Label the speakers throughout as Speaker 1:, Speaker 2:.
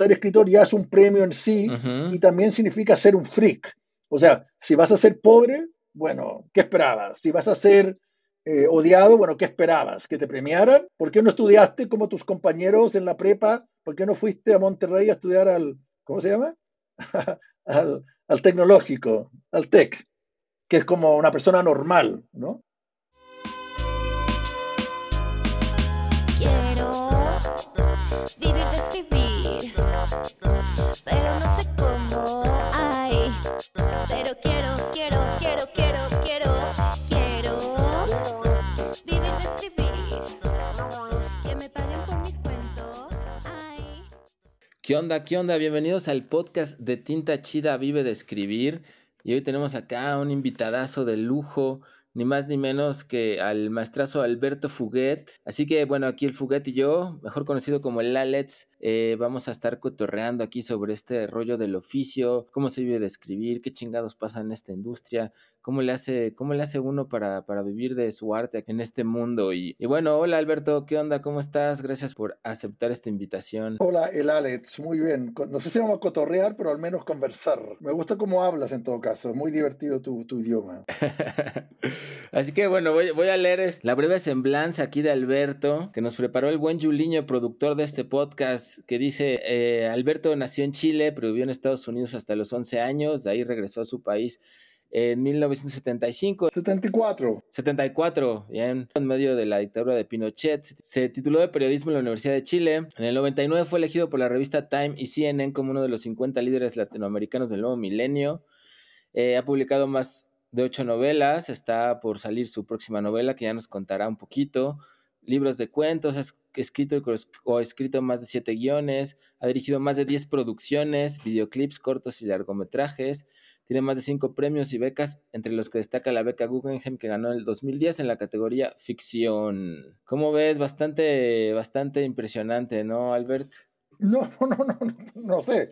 Speaker 1: ser escritor ya es un premio en sí y también significa ser un freak. O sea, si vas a ser pobre, bueno, ¿qué esperabas? Si vas a ser eh, odiado, bueno, ¿qué esperabas? ¿Que te premiaran? ¿Por qué no estudiaste como tus compañeros en la prepa? ¿Por qué no fuiste a Monterrey a estudiar al, ¿cómo se llama? al, al tecnológico, al TEC, que es como una persona normal, ¿no?
Speaker 2: ¿Qué onda? ¿Qué onda? Bienvenidos al podcast de Tinta Chida Vive de Escribir. Y hoy tenemos acá un invitadazo de lujo, ni más ni menos que al maestrazo Alberto Fuguet. Así que bueno, aquí el Fuguet y yo, mejor conocido como el Alex, eh, vamos a estar cotorreando aquí sobre este rollo del oficio, cómo se vive de escribir, qué chingados pasa en esta industria, cómo le hace, cómo le hace uno para, para vivir de su arte en este mundo. Y, bueno, hola Alberto, ¿qué onda? ¿Cómo estás? Gracias por aceptar esta invitación.
Speaker 1: Hola, el Alex, muy bien. No sé si vamos a cotorrear, pero al menos conversar. Me gusta cómo hablas en todo caso, muy divertido tu, tu idioma.
Speaker 2: Así que bueno, voy, voy a leer la breve semblanza aquí de Alberto, que nos preparó el buen Juliño, productor de este podcast que dice, eh, Alberto nació en Chile, pero vivió en Estados Unidos hasta los 11 años, de ahí regresó a su país en 1975.
Speaker 1: 74.
Speaker 2: 74, en medio de la dictadura de Pinochet. Se tituló de periodismo en la Universidad de Chile. En el 99 fue elegido por la revista Time y CNN como uno de los 50 líderes latinoamericanos del nuevo milenio. Eh, ha publicado más de ocho novelas, está por salir su próxima novela que ya nos contará un poquito libros de cuentos, ha escrito o escrito más de siete guiones, ha dirigido más de 10 producciones, videoclips cortos y largometrajes, tiene más de cinco premios y becas, entre los que destaca la beca Guggenheim que ganó en el 2010 en la categoría ficción. ¿Cómo ves? Bastante, bastante impresionante, ¿no, Albert?
Speaker 1: No, no, no, no, no sé.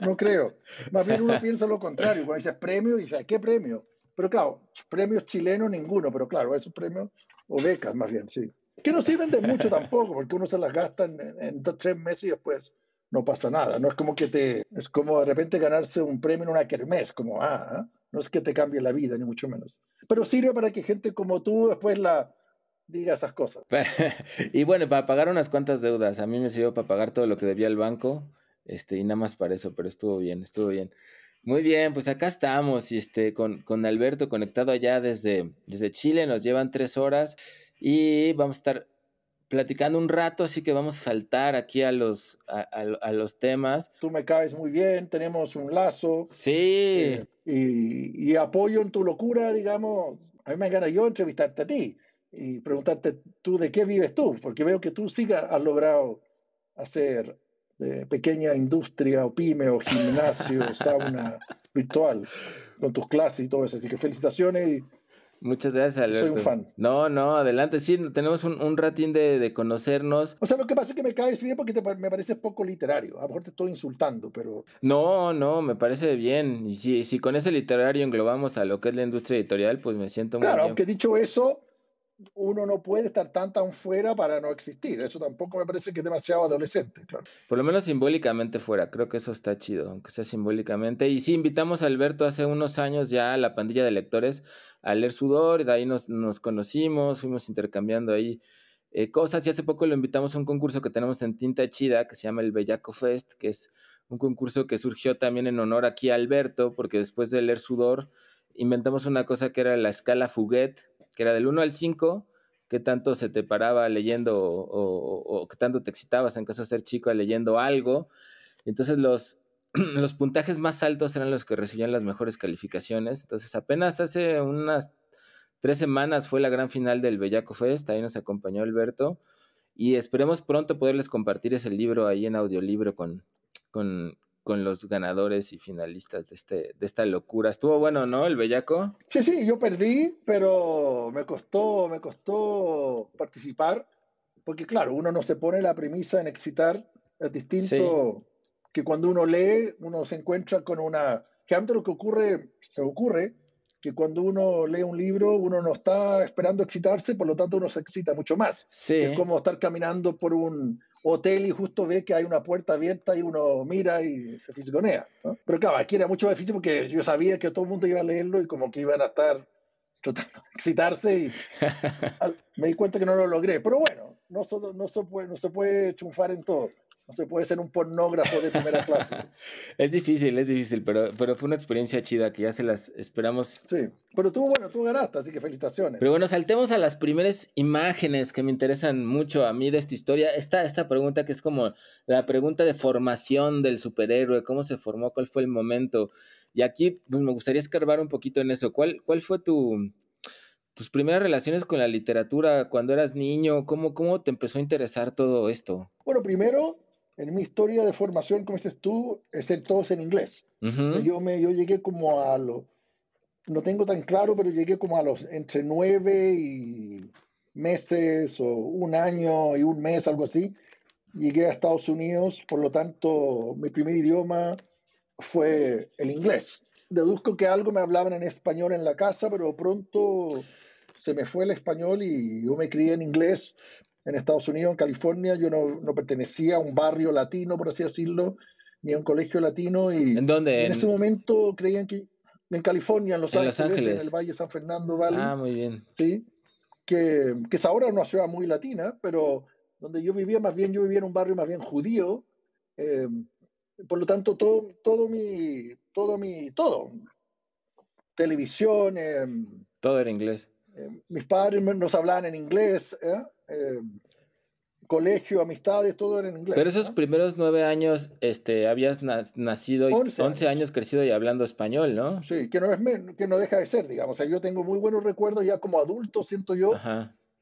Speaker 1: No creo. Más bien uno piensa lo contrario. Cuando dices premio, dices, ¿qué premio? Pero claro, premios chilenos ninguno, pero claro, esos premios o becas más bien, sí. Que no sirven de mucho tampoco, porque uno se las gasta en, dos, tres meses y después no pasa nada. No es como que te, es como de repente ganarse un premio en una kermés, como, ah, ¿ah? no es que te cambie la vida, ni mucho menos. Pero sirve para que gente como tú después la diga esas cosas.
Speaker 2: y bueno, para pagar unas cuantas deudas. A mí me sirvió para pagar todo lo que debía al banco, este, y nada más para eso, pero estuvo bien, estuvo bien. Muy bien, pues acá estamos y este, con, con, Alberto conectado allá desde, desde Chile, nos llevan tres horas y vamos a estar platicando un rato, así que vamos a saltar aquí a los, a, los temas.
Speaker 1: Tú me caes muy bien, tenemos un lazo.
Speaker 2: Sí.
Speaker 1: Eh, y, y, apoyo en tu locura, digamos. A mí me gana yo entrevistarte a ti y preguntarte tú de qué vives tú, porque veo que tú sí has logrado hacer pequeña industria o pyme o gimnasio, sauna virtual, con tus clases y todo eso. Así que felicitaciones y
Speaker 2: Muchas gracias, Alberto.
Speaker 1: Soy un fan.
Speaker 2: No, no, adelante. Sí, tenemos un, un ratín de, de, conocernos.
Speaker 1: O sea, lo que pasa es que me caes bien porque me parece poco literario. A lo mejor te estoy insultando, pero...
Speaker 2: No, no, me parece bien. Y si, si con ese literario englobamos a lo que es la industria editorial, pues me siento muy
Speaker 1: claro,
Speaker 2: bien.
Speaker 1: Claro, aunque dicho eso, uno no puede estar tan fuera para no existir. Eso tampoco me parece que es demasiado adolescente, claro.
Speaker 2: Por lo menos simbólicamente fuera, creo que eso está chido, aunque sea simbólicamente. Y sí, invitamos a Alberto hace unos años ya a la pandilla de lectores a leer Sudor, y de ahí nos, nos conocimos, fuimos intercambiando ahí eh, cosas y hace poco lo invitamos a un concurso que tenemos en Tinta Chida que se llama el Bellaco Fest, que es un concurso que surgió también en honor aquí a Alberto, porque después de leer Sudor inventamos una cosa que era la escala Fuguet, que era del 1 al 5, qué tanto se te paraba leyendo o, qué tanto te excitabas en caso de ser chico leyendo algo. Entonces los, los puntajes más altos eran los que recibían las mejores calificaciones. Entonces apenas hace unas tres semanas fue la gran final del Bellaco Fest, ahí nos acompañó Alberto. Y esperemos pronto poderles compartir ese libro ahí en audiolibro con, con, con los ganadores y finalistas de, este, de esta locura. Estuvo bueno, ¿no? El Bellaco.
Speaker 1: Sí, sí, yo perdí, pero me costó, me costó participar, porque claro, uno no se pone la premisa en excitar, es distinto que cuando uno lee, uno se encuentra con una... Que antes lo que ocurre, se ocurre, que cuando uno lee un libro, uno no está esperando excitarse, por lo tanto uno se excita mucho más.
Speaker 2: Sí.
Speaker 1: Es como estar caminando por un, hotel y justo ve que hay una puerta abierta y uno mira y se fisgonea. Pero claro, aquí era mucho más difícil porque yo sabía que todo el mundo iba a leerlo y como que iban a estar tratando de excitarse y me di cuenta que no lo logré. Pero bueno, no, no, se, puede, no se puede triunfar en todo. No se puede ser un pornógrafo de primera clase.
Speaker 2: es difícil, es difícil, pero, pero fue una experiencia chida que ya se las esperamos.
Speaker 1: Sí, pero tú, bueno, tú ganaste, así que felicitaciones.
Speaker 2: Pero bueno, saltemos a las primeras imágenes que me interesan mucho a mí de esta historia. Esta, esta pregunta que es como la pregunta de formación del superhéroe, cómo se formó, cuál fue el momento. Y aquí pues, me gustaría escarbar un poquito en eso. ¿Cuál, cuál fue tu, tus primeras relaciones con la literatura cuando eras niño? ¿Cómo, ¿Cómo te empezó a interesar todo esto?
Speaker 1: Bueno, primero en mi historia de formación, como dices tú, es en todos en inglés. yo, me, yo llegué como a los, no tengo tan claro, pero llegué como a los entre nueve y meses o un año y un mes, algo así. Llegué a Estados Unidos, por lo tanto, mi primer idioma fue el inglés. Deduzco que algo me hablaban en español en la casa, pero pronto se me fue el español y yo me crié en inglés en Estados Unidos, en California, yo no, no, pertenecía a un barrio latino, por así decirlo, ni a un colegio latino. Y
Speaker 2: ¿En dónde?
Speaker 1: En, ese momento creían que en California, en Los, Ángeles, en el Valle San Fernando Valley.
Speaker 2: Ah, muy bien.
Speaker 1: Sí, que, que es ahora una ciudad muy latina, pero donde yo vivía, más bien yo vivía en un barrio más bien judío. Eh, por lo tanto, todo, todo mi, todo mi, todo, televisión. Eh,
Speaker 2: todo era inglés.
Speaker 1: Eh, mis padres nos hablaban en inglés. ¿eh? Eh, colegio, amistades, todo era en inglés.
Speaker 2: Pero esos primeros nueve años, este, habías nacido, y 11, años. crecido y hablando español, ¿no?
Speaker 1: Sí, que no, es que no deja de ser, digamos. O sea, yo tengo muy buenos recuerdos ya como adulto, siento yo,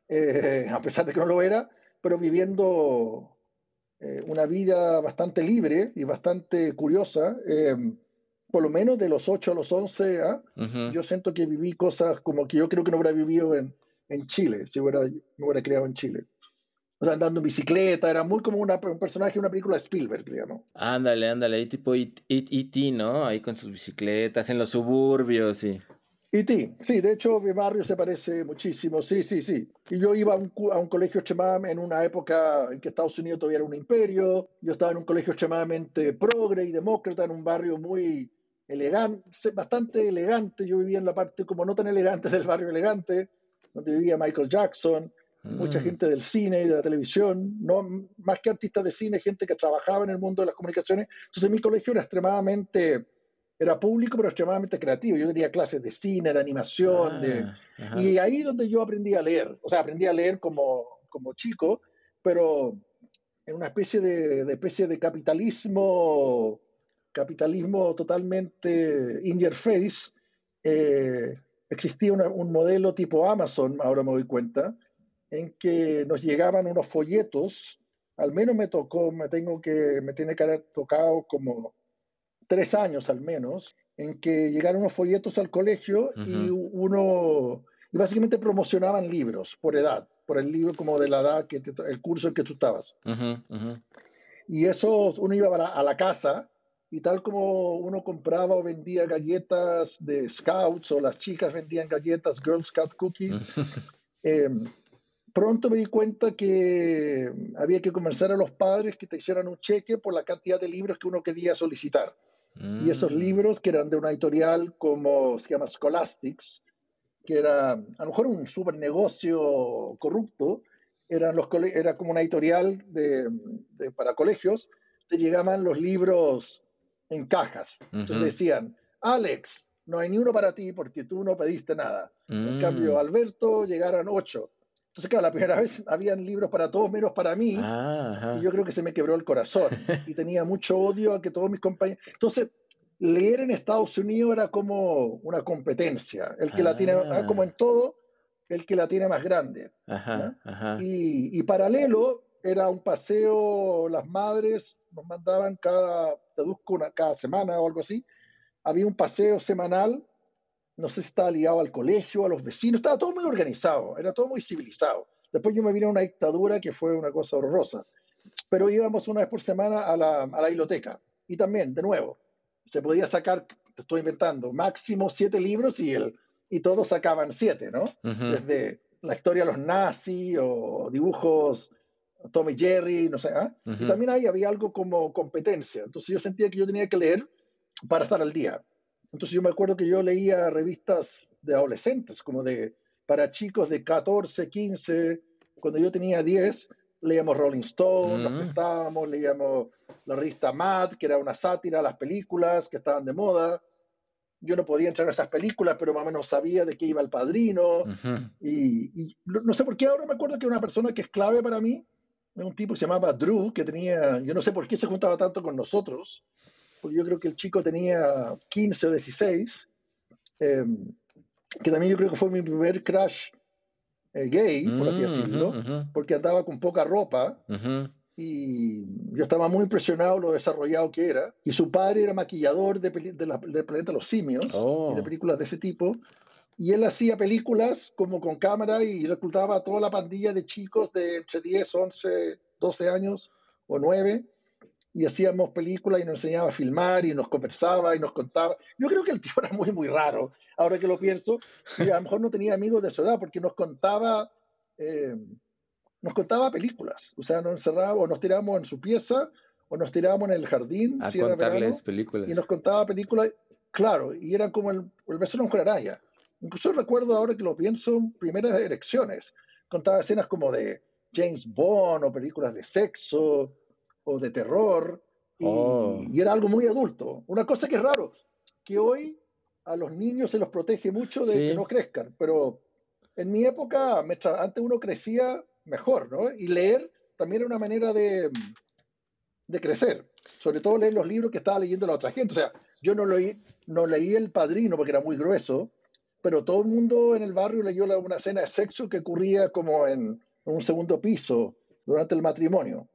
Speaker 1: eh, a pesar de que no lo era, pero viviendo eh, una vida bastante libre y bastante curiosa. por lo menos de los 8 a los 11, ¿ah? yo siento que viví cosas como que yo creo que no hubiera vivido en, en Chile, si hubiera, me hubiera creado en Chile. O sea, andando en bicicleta, era muy como una, un personaje de una película de Spielberg, digamos.
Speaker 2: Ándale, ándale, ahí tipo E.T., ¿no? Ahí con sus bicicletas, en los suburbios, sí.
Speaker 1: E.T., sí, de hecho mi barrio se parece muchísimo, sí, sí, sí. Y yo iba a un, a un colegio extremadamente, en una época en que Estados Unidos todavía era un imperio, yo estaba en un colegio extremadamente progre y demócrata, en un barrio muy elegante, bastante elegante, yo vivía en la parte como no tan elegante del barrio elegante, donde vivía Michael Jackson, mucha mm. gente del cine y de la televisión, no más que artistas de cine, gente que trabajaba en el mundo de las comunicaciones. Entonces mi colegio era extremadamente, era público, pero extremadamente creativo. Yo tenía clases de cine, de animación, de, ah, y ahí donde yo aprendí a leer. O sea, aprendí a leer como, como chico, pero en una especie de, de especie de capitalismo, capitalismo totalmente in your face. Eh, existía un modelo tipo Amazon, ahora me doy cuenta, en que nos llegaban unos folletos, al menos me tocó, me tengo que, me tiene que haber tocado como tres años al menos, en que llegaron unos folletos al colegio y uno, y básicamente promocionaban libros por edad, por el libro como de la edad, que el curso en que tú estabas. Y eso, uno iba a la casa y tal como uno compraba o vendía galletas de scouts o las chicas vendían galletas Girl Scout cookies, eh, pronto me di cuenta que había que convencer a los padres que te hicieran un cheque por la cantidad de libros que uno quería solicitar. Y esos mm. libros, que eran de una editorial como se llama Scholastics, que era a lo mejor un super negocio corrupto, eran los, era como una editorial de, para colegios, te llegaban los libros en cajas. Entonces decían, Alex, no hay ni uno para ti porque tú no pediste nada. En cambio, mm. Alberto llegaron ocho. Entonces, claro, la primera vez habían libros para todos menos para mí. Ah, y yo creo que se me quebró el corazón. y tenía mucho odio a que todos mis compañeros. Entonces, leer en Estados Unidos era como una competencia. El que la tiene, ah. como en todo, el que la tiene más grande. Y, y paralelo, era un paseo, las madres nos mandaban cada, traduzco una, cada semana o algo así, había un paseo semanal, no sé si estaba ligado al colegio, a los vecinos, estaba todo muy organizado, era todo muy civilizado. Después yo me vine a una dictadura que fue una cosa horrorosa, pero íbamos una vez por semana a la, a la biblioteca y también, de nuevo, se podía sacar, te estoy inventando, máximo siete libros y, el, y todos sacaban siete, ¿no? Desde la historia de los nazis o dibujos Tommy Jerry, no sé. ¿ah? Y también ahí había algo como competencia. Entonces yo sentía que yo tenía que leer para estar al día. Entonces yo me acuerdo que yo leía revistas de adolescentes, como de para chicos de 14, 15, cuando yo tenía 10, leíamos Rolling Stone, nos mm. prestábamos, leíamos la revista Mad, que era una sátira a las películas que estaban de moda. Yo no podía entrar a esas películas, pero más o menos sabía de qué iba el padrino. y, no sé por qué ahora me acuerdo que una persona que es clave para mí, un tipo que se llamaba Drew, que tenía, yo no sé por qué se juntaba tanto con nosotros, porque yo creo que el chico tenía 15 o 16, em, que también yo creo que fue mi primer crush eh, gay, por así mm, decirlo, porque andaba con poca ropa. Y yo estaba muy impresionado lo desarrollado que era. Y su padre era maquillador de, de la, del planeta Los Simios, y de oh. películas de ese tipo. Y él hacía películas como con cámara y reclutaba a toda la pandilla de chicos de entre 10, 11, 12 años o 9 y hacíamos películas y nos enseñaba a filmar y nos conversaba y nos contaba. Yo creo que el tío era muy, muy raro, ahora que lo pienso, y a lo mejor no tenía amigos de su edad porque nos contaba, eh, nos contaba películas, o sea, nos encerrábamos o nos tirábamos en su pieza o nos tirábamos en el jardín.
Speaker 2: A contarles películas.
Speaker 1: Y nos contaba películas, claro, y eran como el, el beso de una araya. Incluso recuerdo ahora que lo pienso, primeras elecciones. Contaba escenas como de James Bond o películas de sexo o de terror, oh. y, era algo muy adulto. Una cosa que es raro, que hoy a los niños se los protege mucho de que no crezcan, pero en mi época, antes uno crecía mejor, ¿no? Y leer también era una manera de, de crecer, sobre todo leer los libros que estaba leyendo la otra gente. O sea, yo no leí, no leí El Padrino porque era muy grueso, pero todo el mundo en el barrio leyó una escena de sexo que ocurría como en un segundo piso durante el matrimonio.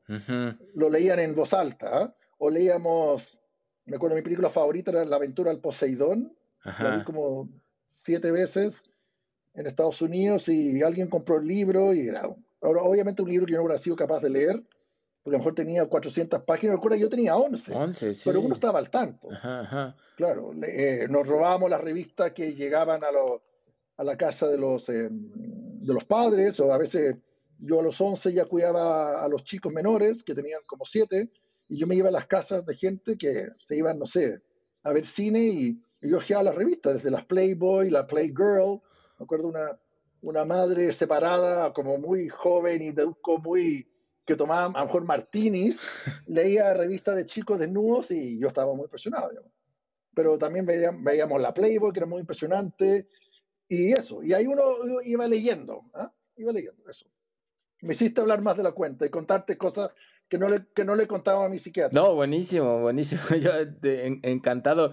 Speaker 1: Lo leían en voz alta. ¿ah? O leíamos, me acuerdo, mi película favorita era La aventura al Poseidón. La vi como siete veces en Estados Unidos y alguien compró el libro y era, obviamente un libro que yo no hubiera sido capaz de leer, porque a lo mejor tenía 400 páginas, recuerda, yo tenía 11,
Speaker 2: 11 sí.
Speaker 1: pero uno estaba al tanto. Claro, eh, nos robábamos las revistas que llegaban a, a la casa de los, eh, de los padres, o a veces yo a los 11 ya cuidaba a los chicos menores, que tenían como 7, y yo me iba a las casas de gente que se iban, no sé, a ver cine y, yo ojeaba las revistas, desde las Playboy, la Playgirl, me acuerdo una, una madre separada, como muy joven y de muy que tomaba a lo mejor martinis, leía revistas de chicos desnudos y yo estaba muy impresionado. Pero también veíamos, veíamos la Playboy, que era muy impresionante, y eso. Y ahí uno iba leyendo, ¿ah? iba leyendo eso. Me hiciste hablar más de la cuenta y contarte cosas que no le, que no le contaba a mi psiquiatra.
Speaker 2: No, buenísimo, buenísimo. Yo encantado.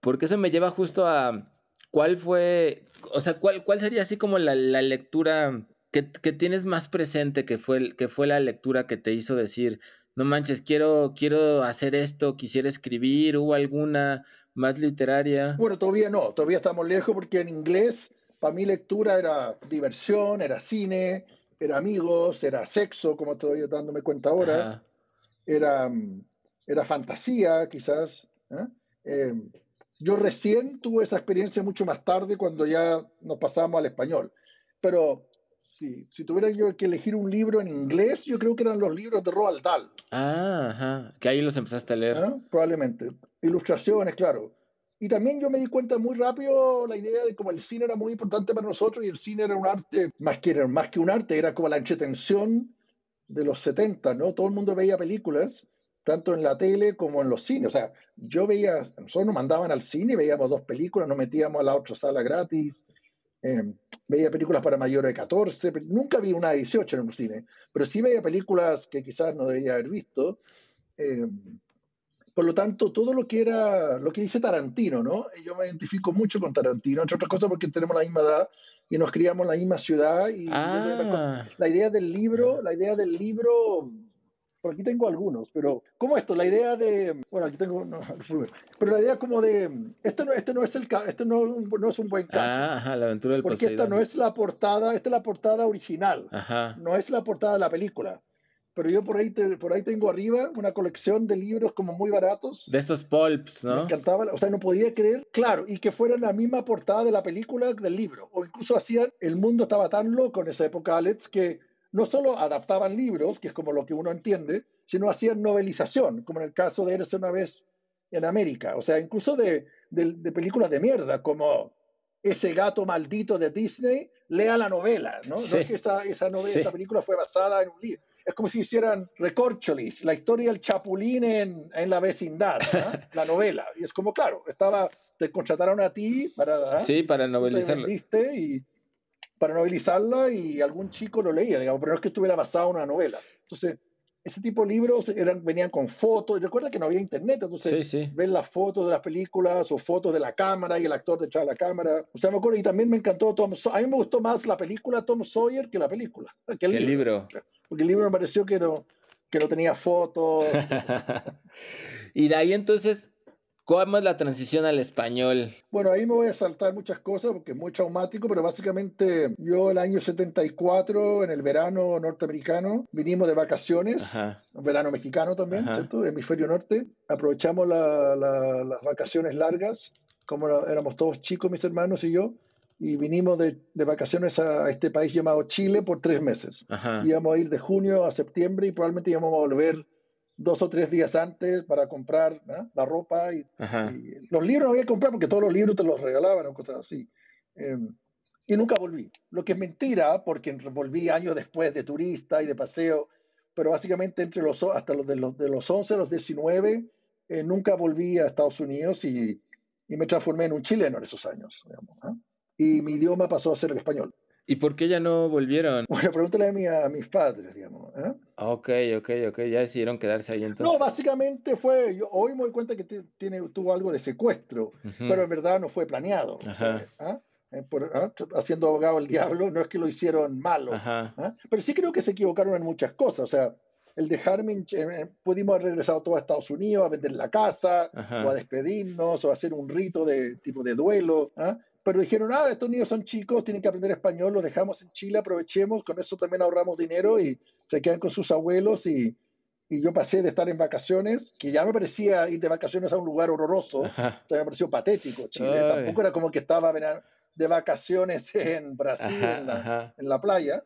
Speaker 2: Porque eso me lleva justo a cuál fue, o sea, cuál, cuál sería así como la, lectura que, que, tienes más presente que fue, que fue la lectura que te hizo decir, no manches, quiero, quiero hacer esto, quisiera escribir, ¿hubo alguna más literaria?
Speaker 1: Bueno, todavía no, todavía estamos lejos porque en inglés, para mí lectura era diversión, era cine, era amigos, era sexo, como estoy dándome cuenta ahora, era, era fantasía, quizás. ¿eh? Em, yo recién tuve esa experiencia mucho más tarde cuando ya nos pasamos al español. Pero si, si tuviera yo que elegir un libro en inglés, yo creo que eran los libros de Roald Dahl.
Speaker 2: Ah, ajá. Que ahí los empezaste a leer.
Speaker 1: ¿Eh? Probablemente. Ilustraciones, claro. Y también yo me di cuenta muy rápido la idea de cómo el cine era muy importante para nosotros y el cine era un arte, más que, más que un arte, era como la entretención de los 70, ¿no? Todo el mundo veía películas, tanto en la tele como en los cines. O sea, yo veía, nosotros nos mandaban al cine, veíamos dos películas, nos metíamos a la otra sala gratis, eh, veía películas para mayores de 14, nunca vi una de 18 en un cine, pero sí veía películas que quizás no debía haber visto. Eh, por lo tanto, todo lo que era, lo que dice Tarantino, ¿no? Yo me identifico mucho con Tarantino, entre otras cosas porque tenemos la misma edad y nos criamos en la misma ciudad. Y
Speaker 2: ah.
Speaker 1: la idea del libro, la idea del libro, por aquí tengo algunos, pero ¿cómo esto? La idea de, bueno, aquí tengo, pero la idea como de, este no, este no es el, este no, no es un buen caso.
Speaker 2: Ah, ajá, la aventura del
Speaker 1: Porque esta no es la portada, esta es la portada original,
Speaker 2: ajá.
Speaker 1: no es la portada de la película pero yo por ahí, por ahí tengo arriba una colección de libros como muy baratos.
Speaker 2: De estos pulps, ¿no?
Speaker 1: Me encantaba, o sea, no podía creer, claro, y que fuera la misma portada de la película del libro, o incluso hacían, el mundo estaba tan loco en esa época, Alex, que no solo adaptaban libros, que es como lo que uno entiende, sino hacían novelización, como en el caso de Érase una vez en América. O sea, incluso de, de, películas de mierda, como Ese gato maldito de Disney, lea la novela, ¿no? No es que esa, esa, novela, esa película fue basada en un libro. Es como si hicieran Recorcholis, la historia del chapulín en, en la vecindad, la novela. Y es como, claro, estaba, te contrataron a ti para...
Speaker 2: Sí, para novelizarla.
Speaker 1: Y para novelizarla y algún chico lo leía, digamos, pero no es que estuviera basado en una novela. Entonces, ese tipo de libros eran, venían con fotos. Recuerda que no había internet, entonces sí, ven las fotos de las películas o fotos de la cámara y el actor detrás de la cámara. O sea, me acuerdo, y también me encantó Tom A mí me gustó más la película Tom Sawyer que la película.
Speaker 2: Que el, libro.
Speaker 1: Porque el libro me pareció que no, que no tenía fotos.
Speaker 2: y de ahí entonces ¿Cómo es la transición al español?
Speaker 1: Bueno, ahí me voy a saltar muchas cosas porque es muy traumático, pero básicamente yo el año 74, en el verano norteamericano, vinimos de vacaciones, un verano mexicano también, ¿cierto? Hemisferio norte. Aprovechamos las vacaciones largas, como éramos todos chicos, mis hermanos y yo, y vinimos de, vacaciones a este país llamado Chile por tres meses. Íbamos a ir de junio a septiembre y probablemente íbamos a volver dos o tres días antes para comprar la ropa y, los libros no había que comprar porque todos los libros te los regalaban o cosas así. Em, y nunca volví. Lo que es mentira, porque volví años después de turista y de paseo, pero básicamente entre los, hasta los de, los de los 11 a los 19, eh, nunca volví a Estados Unidos y, y, me transformé en un chileno en esos años. Y mi idioma pasó a ser el español.
Speaker 2: ¿Y por qué ya no volvieron?
Speaker 1: Bueno, pregúntale a, mi, a mis padres, digamos. ¿eh?
Speaker 2: Ok, ok, ok. Ya decidieron quedarse ahí entonces.
Speaker 1: No, básicamente fue. Yo hoy me doy cuenta que tiene, tuvo algo de secuestro, pero en verdad no fue planeado. ¿ah? Eh, ¿ah? Haciendo abogado el diablo, no es que lo hicieron malo. ¿ah? Pero sí creo que se equivocaron en muchas cosas. O sea, el dejarme, eh, pudimos haber regresado todos a Estados Unidos a vender la casa, o a despedirnos, o a hacer un rito de tipo de duelo. ¿ah? Pero dijeron, ah, estos niños son chicos, tienen que aprender español, los dejamos en Chile, aprovechemos, con eso también ahorramos dinero y se quedan con sus abuelos y, y yo pasé de estar en vacaciones, que ya me parecía ir de vacaciones a un lugar horroroso, o me pareció patético Chile, tampoco era como que estaba de vacaciones en Brasil, en, la, playa,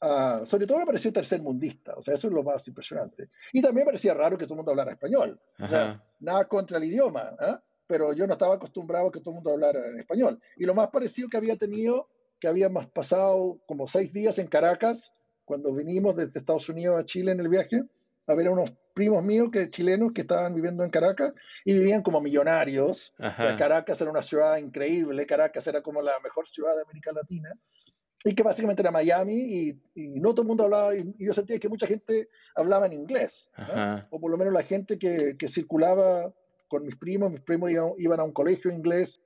Speaker 1: uh, sobre todo me pareció tercermundista, o sea, eso es lo más impresionante. Y también me parecía raro que todo el mundo hablara español, o sea, nada contra el idioma, ¿eh? Pero yo no estaba acostumbrado a que todo el mundo hablara en español. Y lo más parecido que había tenido, que habíamos pasado como seis días en Caracas, cuando vinimos desde Estados Unidos a Chile en el viaje, a ver a unos primos míos que chilenos que estaban viviendo en Caracas y vivían como millonarios. Caracas era una ciudad increíble, Caracas era como la mejor ciudad de América Latina y que básicamente era Miami y, no todo el mundo hablaba, y, yo sentía que mucha gente hablaba en inglés, o por lo menos la gente que, que circulaba con mis primos, mis primos iban, a un colegio inglés,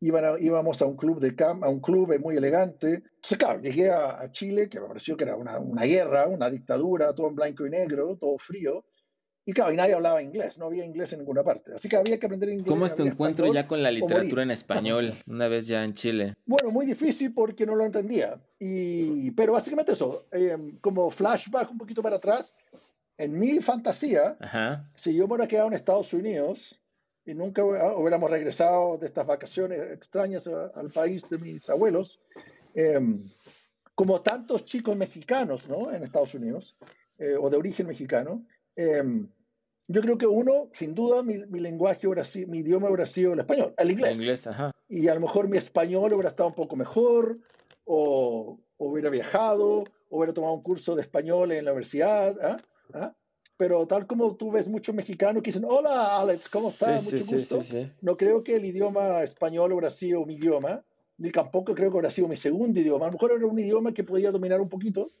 Speaker 1: iban íbamos a un club de camp, a un club muy elegante. Entonces, claro, llegué a, Chile, que me pareció que era una, una, guerra, una dictadura, todo en blanco y negro, todo frío. Y claro, y nadie hablaba inglés, no había inglés en ninguna parte. Así que había que aprender inglés.
Speaker 2: ¿Cómo es tu encuentro ya con la literatura en español, una vez ya en Chile?
Speaker 1: Bueno, muy difícil porque no lo entendía. Y, pero básicamente eso, eh, como flashback un poquito para atrás, en mi fantasía, si yo me hubiera quedado en Estados Unidos y nunca hubiéramos regresado de estas vacaciones extrañas al país de mis abuelos, em, como tantos chicos mexicanos ¿no? en Estados Unidos, eh, o de origen mexicano, em, yo creo que uno, sin duda, mi, lenguaje hubiera sido, mi idioma hubiera sido el español, el inglés.
Speaker 2: El inglés ajá.
Speaker 1: Y a lo mejor mi español hubiera estado un poco mejor, o, hubiera viajado, o hubiera tomado un curso de español en la universidad. ¿ah? ¿Ah? Pero tal como tú ves muchos mexicanos que dicen, hola Alex, ¿cómo estás? Mucho gusto. no creo que el idioma español hubiera sido mi idioma, ni tampoco creo que hubiera sido mi segundo idioma. A lo mejor era un idioma que podía dominar un poquito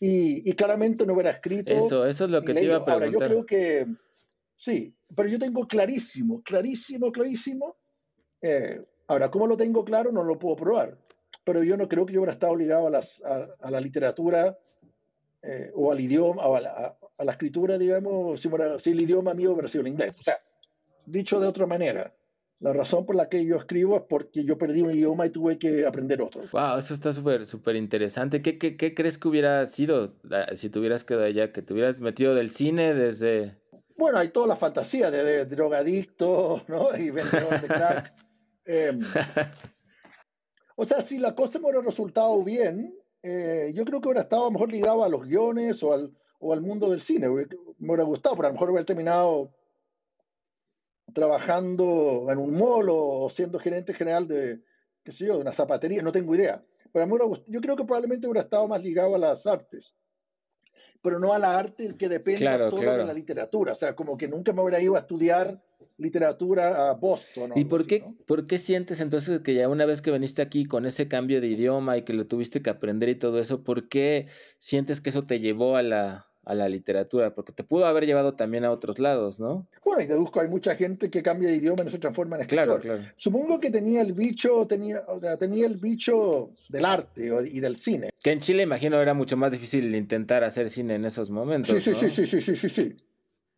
Speaker 1: y, claramente no hubiera escrito.
Speaker 2: Eso, eso es lo que te iba a preguntar.
Speaker 1: Ahora, yo creo que sí, pero yo tengo clarísimo, clarísimo, clarísimo. Eh, ahora, ¿cómo lo tengo claro? No lo puedo probar. Pero yo no creo que yo hubiera estado obligado a, las, a la literatura eh, o al idioma, o a la, escritura, digamos, si, si, el idioma mío hubiera sido el inglés. O sea, dicho de otra manera, la razón por la que yo escribo es porque yo perdí un idioma y tuve que aprender otro.
Speaker 2: Wow, eso está súper, súper interesante. ¿Qué, ¿Qué, qué, crees que hubiera sido ah, si te hubieras quedado allá? ¿Que te hubieras metido del cine desde...?
Speaker 1: Bueno, hay toda la fantasía de, drogadicto, ¿no? Y vendedor de crack. Em, O sea, si la cosa me hubiera resultado bien, eh, yo creo que hubiera estado a lo mejor ligado a los guiones o al, o al mundo del cine. Me hubiera gustado, pero a lo mejor hubiera terminado trabajando en un mall o siendo gerente general de, qué sé yo, de una zapatería, no tengo idea. Pero yo creo que probablemente hubiera estado más ligado a las artes pero no a la arte que depende solo de la literatura. O sea, como que nunca me hubiera ido a estudiar literatura a Boston.
Speaker 2: ¿Y por qué, por qué sientes entonces que ya una vez que viniste aquí con ese cambio de idioma y que lo tuviste que aprender y todo eso, ¿por qué sientes que eso te llevó a la, a la literatura, porque te pudo haber llevado también a otros lados, ¿no?
Speaker 1: Bueno, y deduzco, hay mucha gente que cambia de idioma y no se transforma en escritor. Claro, claro. Supongo que tenía el bicho, tenía, o sea, tenía el bicho del arte y del cine.
Speaker 2: Que en Chile, imagino, era mucho más difícil intentar hacer cine en esos momentos.
Speaker 1: Sí, sí, sí, sí, sí, sí, sí,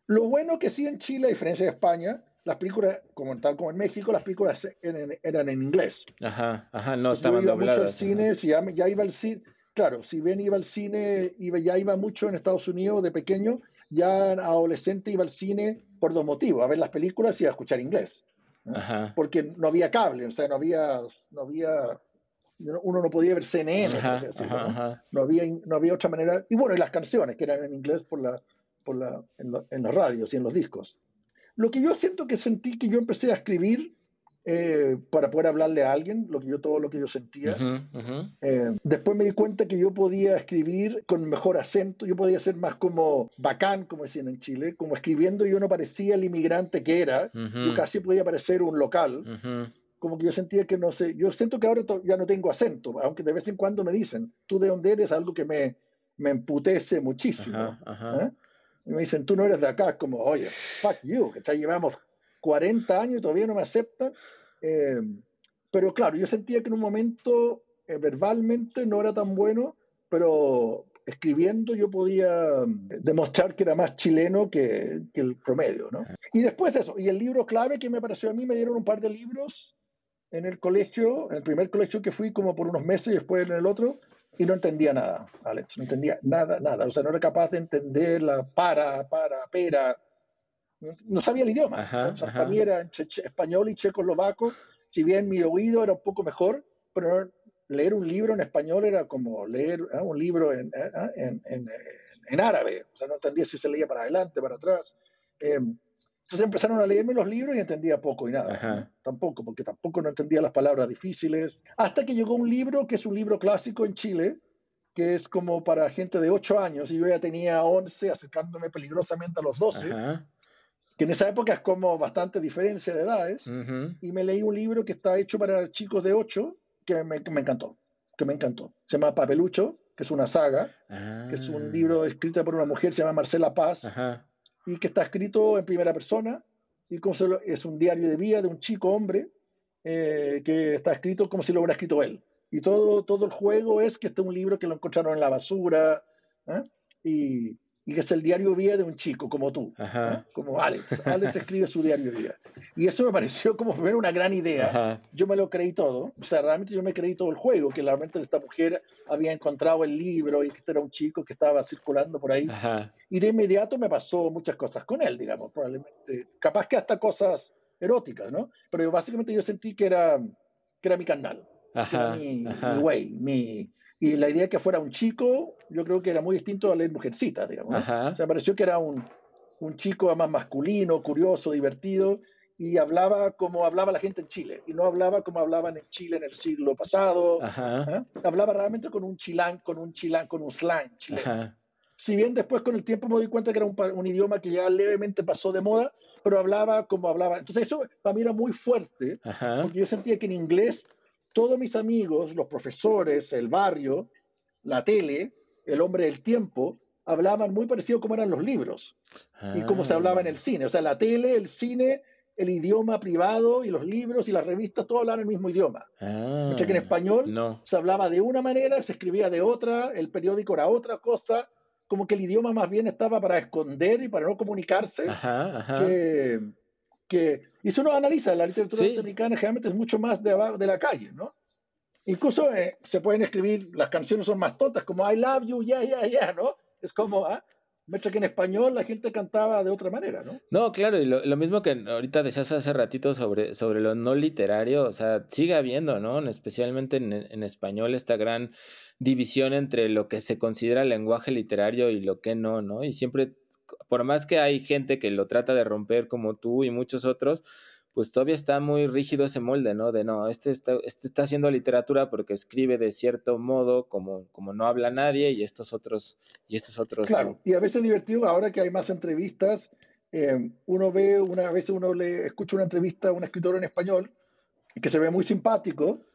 Speaker 1: Lo bueno que sí en Chile, a diferencia de España, las películas, como tal como en México, las películas eran, en inglés.
Speaker 2: Ajá, ajá, no estaban dobladas.
Speaker 1: Mucho al cine, ya, ya iba al cine claro, si bien iba al cine, iba, ya iba mucho en Estados Unidos de pequeño, ya adolescente iba al cine por dos motivos, a ver las películas y a escuchar inglés. Porque no había cable, o sea, no había, no había, uno no podía ver CNN, ¿no? había, no había otra manera. Y bueno, y las canciones que eran en inglés por la, por la, en, en las radios y en los discos. Lo que yo siento que sentí que yo empecé a escribir eh, para poder hablarle a alguien, lo que yo, todo lo que yo sentía. Eh, después me di cuenta que yo podía escribir con mejor acento, yo podía ser más como bacán, como decían en Chile, como escribiendo yo no parecía el inmigrante que era, yo casi podía parecer un local. Como que yo sentía que no sé, yo siento que ahora ya no tengo acento, aunque de vez en cuando me dicen, tú de dónde eres, algo que me, me emputece muchísimo. ¿eh? Y me dicen, tú no eres de acá, como, oye, fuck you, que ya llevamos 40 años y todavía no me aceptan. Eh, pero claro, yo sentía que en un momento eh, verbalmente no era tan bueno, pero escribiendo yo podía mm, demostrar que era más chileno que, que, el promedio, ¿no? Y después eso, y el libro clave que me pareció a mí, me dieron un par de libros en el colegio, en el primer colegio que fui como por unos meses y después en el otro, y no entendía nada, Alex, no entendía nada, nada, o sea, no era capaz de entender la para, para, pera, no sabía el idioma. para mí era español y checoslovaco, si bien mi oído era un poco mejor, pero leer un libro en español era como leer ¿eh? un libro en, ¿eh? ¿Ah? en, en, en, árabe, o sea, no entendía si se leía para adelante, para atrás. Em, entonces empezaron a leerme los libros y entendía poco y nada. Tampoco, porque tampoco no entendía las palabras difíciles. Hasta que llegó un libro que es un libro clásico en Chile, que es como para gente de 8 años, y yo ya tenía 11, acercándome peligrosamente a los 12 que en esa época es como bastante diferencia de edades, y me leí un libro que está hecho para chicos de 8 que me, encantó, que me encantó. Se llama Papelucho, que es una saga, que es un libro ah. escrito por una mujer, se llama Marcela Paz, y que está escrito en primera persona, y como es un diario de vida de un chico hombre, eh, que está escrito como si lo hubiera escrito él. Y todo, todo el juego es que este es un libro que lo encontraron en la basura, ¿eh? y y que es el diario vida de un chico como tú, como Alex. Alex escribe su diario vida. Y eso me pareció como primero una gran idea. Yo me lo creí todo, o sea, realmente yo me creí todo el juego, que realmente esta mujer había encontrado el libro y que este era un chico que estaba circulando por ahí. Y de inmediato me pasó muchas cosas con él, digamos, probablemente. Capaz que hasta cosas eróticas, ¿no? Pero yo, básicamente yo sentí que era, que era mi canal, era mi, mi way, mi y la idea de que fuera un chico, yo creo que era muy distinto a leer Mujercitas, digamos. O sea, me pareció que era un, un chico más masculino, curioso, divertido, y hablaba como hablaba la gente en Chile, y no hablaba como hablaban en Chile en el siglo pasado. ¿ah? Hablaba realmente con un chilán, con un chilán, con un slang chileno. Si bien después con el tiempo me doy cuenta que era un, un, idioma que ya levemente pasó de moda, pero hablaba como hablaba. Entonces eso para mí era muy fuerte, porque yo sentía que en inglés todos mis amigos, los profesores, el barrio, la tele, el hombre del tiempo, hablaban muy parecido como eran los libros y cómo se hablaba en el cine. O sea, la tele, el cine, el idioma privado y los libros y las revistas, todos hablaban el mismo idioma. Ah, que en español no. se hablaba de una manera, se escribía de otra, el periódico era otra cosa, como que el idioma más bien estaba para esconder y para no comunicarse. Ajá, Que, que, y si uno analiza la literatura norteamericana, generalmente es mucho más de, de la calle, ¿no? Incluso eh, se pueden escribir, las canciones son más tontas, como I love you, yeah, yeah, yeah, ¿no? Es como, ¿ah? Mientras que en español la gente cantaba de otra manera, ¿no?
Speaker 2: No, claro, y lo, lo, mismo que ahorita decías hace ratito sobre, sobre lo no literario, o sea, sigue habiendo, ¿no? Especialmente en, en español esta gran división entre lo que se considera lenguaje literario y lo que no, ¿no? Y siempre, por más que hay gente que lo trata de romper como tú y muchos otros, pues todavía está muy rígido ese molde, ¿no? De no, este está, este está haciendo literatura porque escribe de cierto modo como, como no habla nadie y estos otros, y estos otros.
Speaker 1: Claro, y a veces divertido, ahora que hay más entrevistas, eh, uno ve, una, a veces uno le escucha una entrevista a un escritor en español que se ve muy simpático,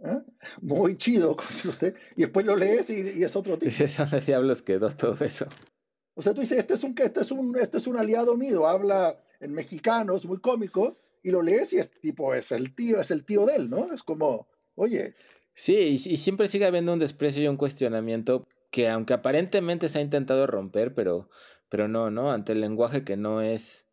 Speaker 1: ¿eh? muy chido, como dice usted, y después lo lees y, y es otro tipo.
Speaker 2: ¿dónde diablos quedó todo eso?
Speaker 1: O sea, tú dices, este es un, este es un, este es un aliado mío, habla en mexicano, es muy cómico, y lo lees y es tipo, es el tío, es el tío de él, ¿no? Es como, oye.
Speaker 2: Sí, y, y siempre sigue habiendo un desprecio y un cuestionamiento que aunque aparentemente se ha intentado romper, pero, pero no, ¿no? Ante el lenguaje que no es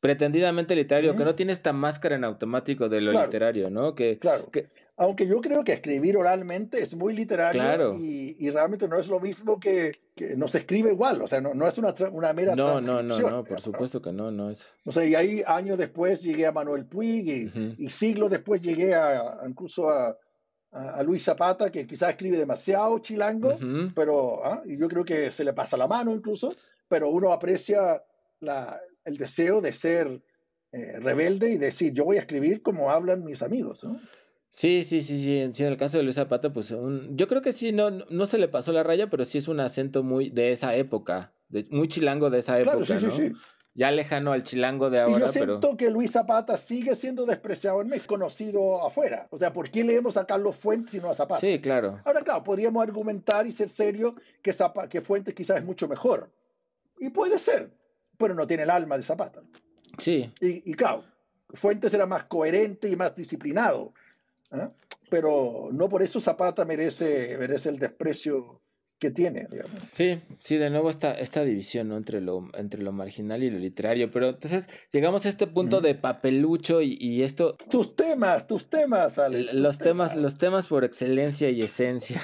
Speaker 2: pretendidamente literario, uh -huh. que no tiene esta máscara en automático de lo
Speaker 1: claro.
Speaker 2: literario, ¿no? Que,
Speaker 1: claro.
Speaker 2: que,
Speaker 1: aunque yo creo que escribir oralmente es muy literario
Speaker 2: Claro.
Speaker 1: y, y realmente no es lo mismo que, que no se escribe igual, o sea, no, no es una, tra- una mera
Speaker 2: no, no, no, no, por supuesto que no, no es.
Speaker 1: O sea, y ahí años después llegué a Manuel Puig y, siglos después llegué a, incluso a, Luis Zapata, que quizás escribe demasiado chilango, pero ¿ah? y yo creo que se le pasa la mano incluso, pero uno aprecia la, el deseo de ser eh, rebelde y decir, yo voy a escribir como hablan mis amigos, ¿no?
Speaker 2: Sí, sí, sí, sí, en- el caso de Luis Zapata, pues un, yo creo que sí, no, no se le pasó la raya, pero sí es un acento muy de esa época, de, muy chilango de esa época,
Speaker 1: sí, sí,
Speaker 2: ¿no?
Speaker 1: sí.
Speaker 2: Ya lejano al chilango de
Speaker 1: Y yo
Speaker 2: ahora, pero
Speaker 1: siento que Luis Zapata sigue siendo despreciado en México, conocido afuera. O sea, ¿por qué leemos a Carlos Fuentes y no a Zapata?
Speaker 2: sí, claro.
Speaker 1: Ahora, claro, podríamos argumentar y ser serio que, Zapa- que Fuentes quizás es mucho mejor. Y puede ser, pero no tiene el alma de Zapata.
Speaker 2: Sí,
Speaker 1: Y, y claro, Fuentes era más coherente y más disciplinado. ¿Eh? Pero no por eso Zapata merece, merece el desprecio que tiene, digamos.
Speaker 2: sí, sí, de nuevo esta, esta división, ¿no? Entre lo, entre lo marginal y lo literario. Pero entonces llegamos a este punto de papelucho y, y esto,
Speaker 1: Tus temas, tus temas, Alex.
Speaker 2: los temas, los temas por excelencia y esencia.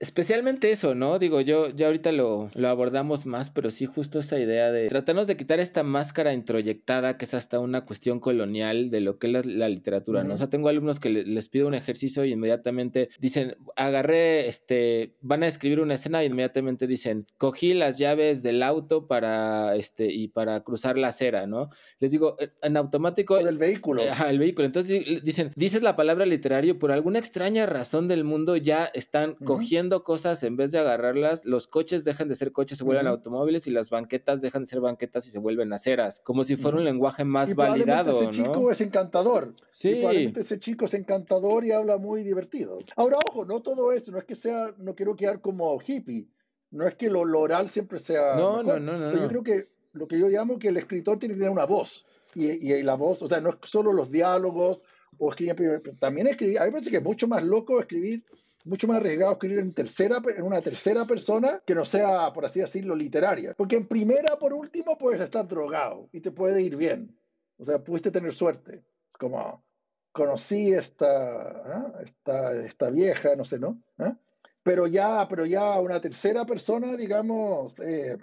Speaker 2: Especialmente eso, ¿no? Digo, yo ya ahorita lo, lo abordamos más, pero sí justo esa idea de tratarnos de quitar esta máscara introyectada que es hasta una cuestión colonial de lo que es la, la literatura, ¿no? O sea, tengo alumnos que le- les pido un ejercicio y inmediatamente dicen, agarré, este, van a escribir una escena y inmediatamente dicen, cogí las llaves del auto para, este, y para cruzar la acera, ¿no? Les digo, en- en automático...
Speaker 1: O del vehículo.
Speaker 2: Eh, Ajá, el vehículo. Entonces di- dicen, dices la palabra literario, por alguna extraña razón del mundo ya están
Speaker 1: Ujú.
Speaker 2: Cogiendo cosas en vez de agarrarlas. Los coches dejan de ser coches, se vuelven
Speaker 1: Ujú.
Speaker 2: automóviles y las banquetas dejan de ser banquetas y se vuelven aceras. Como si fuera un lenguaje más
Speaker 1: Y
Speaker 2: validado,
Speaker 1: ese
Speaker 2: ¿no?
Speaker 1: chico es encantador.
Speaker 2: Sí,
Speaker 1: ese chico es encantador y habla muy divertido. Ahora, ojo, no todo eso, no es que sea, no quiero quedar como hippie, no es que lo, lo oral siempre sea
Speaker 2: no,
Speaker 1: mejor,
Speaker 2: no, no, no,
Speaker 1: pero yo creo que lo que yo llamo que el escritor tiene que tener una voz, y, y, la voz, o sea, no es solo los diálogos o escribir también escribir, a mí me parece que es mucho más loco escribir, mucho más arriesgado escribir en tercera, en una tercera persona que no sea, por así decirlo, literaria. Porque en primera, por último, puedes estar drogado y te puede ir bien. O sea, pudiste tener suerte. Es como, conocí esta, ¿ah? esta, esta vieja, no sé, ¿no? ¿Ah? Pero ya, pero ya una tercera persona, digamos, eh,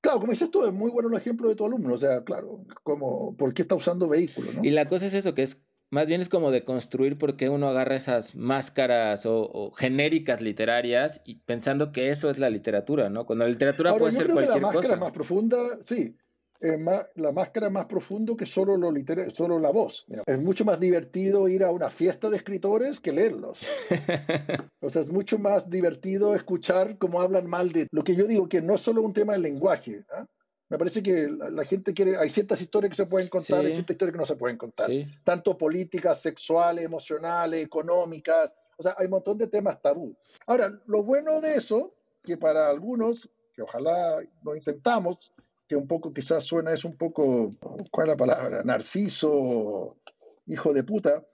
Speaker 1: claro, como dices tú, es muy bueno el ejemplo de tu alumno, o sea, claro, como, ¿por qué está usando vehículos, no?
Speaker 2: Y la cosa es eso, que es más bien es como de construir por qué uno agarra esas máscaras o, o genéricas literarias y pensando que eso es la literatura, ¿no? Cuando la literatura
Speaker 1: Ahora,
Speaker 2: puede
Speaker 1: yo
Speaker 2: ser
Speaker 1: creo que la
Speaker 2: cualquier
Speaker 1: máscara
Speaker 2: cosa.
Speaker 1: más profunda, sí, eh, ma- la máscara más profundo que solo, lo litera- solo la voz. Es mucho más divertido ir a una fiesta de escritores que leerlos. O sea, es mucho más divertido escuchar cómo hablan mal de lo que yo digo, que no es solo un tema del lenguaje. ¿ah? Me parece que la, la gente quiere, hay ciertas historias que se pueden contar,
Speaker 2: Sí.
Speaker 1: hay ciertas historias que no se pueden contar.
Speaker 2: Sí,
Speaker 1: Tanto políticas, sexuales, emocionales, económicas. O sea, hay un montón de temas tabú. Ahora, lo bueno de eso, que para algunos, que ojalá lo intentamos, que un poco quizás suena es un poco, ¿cuál es la palabra? Narciso, hijo de puta.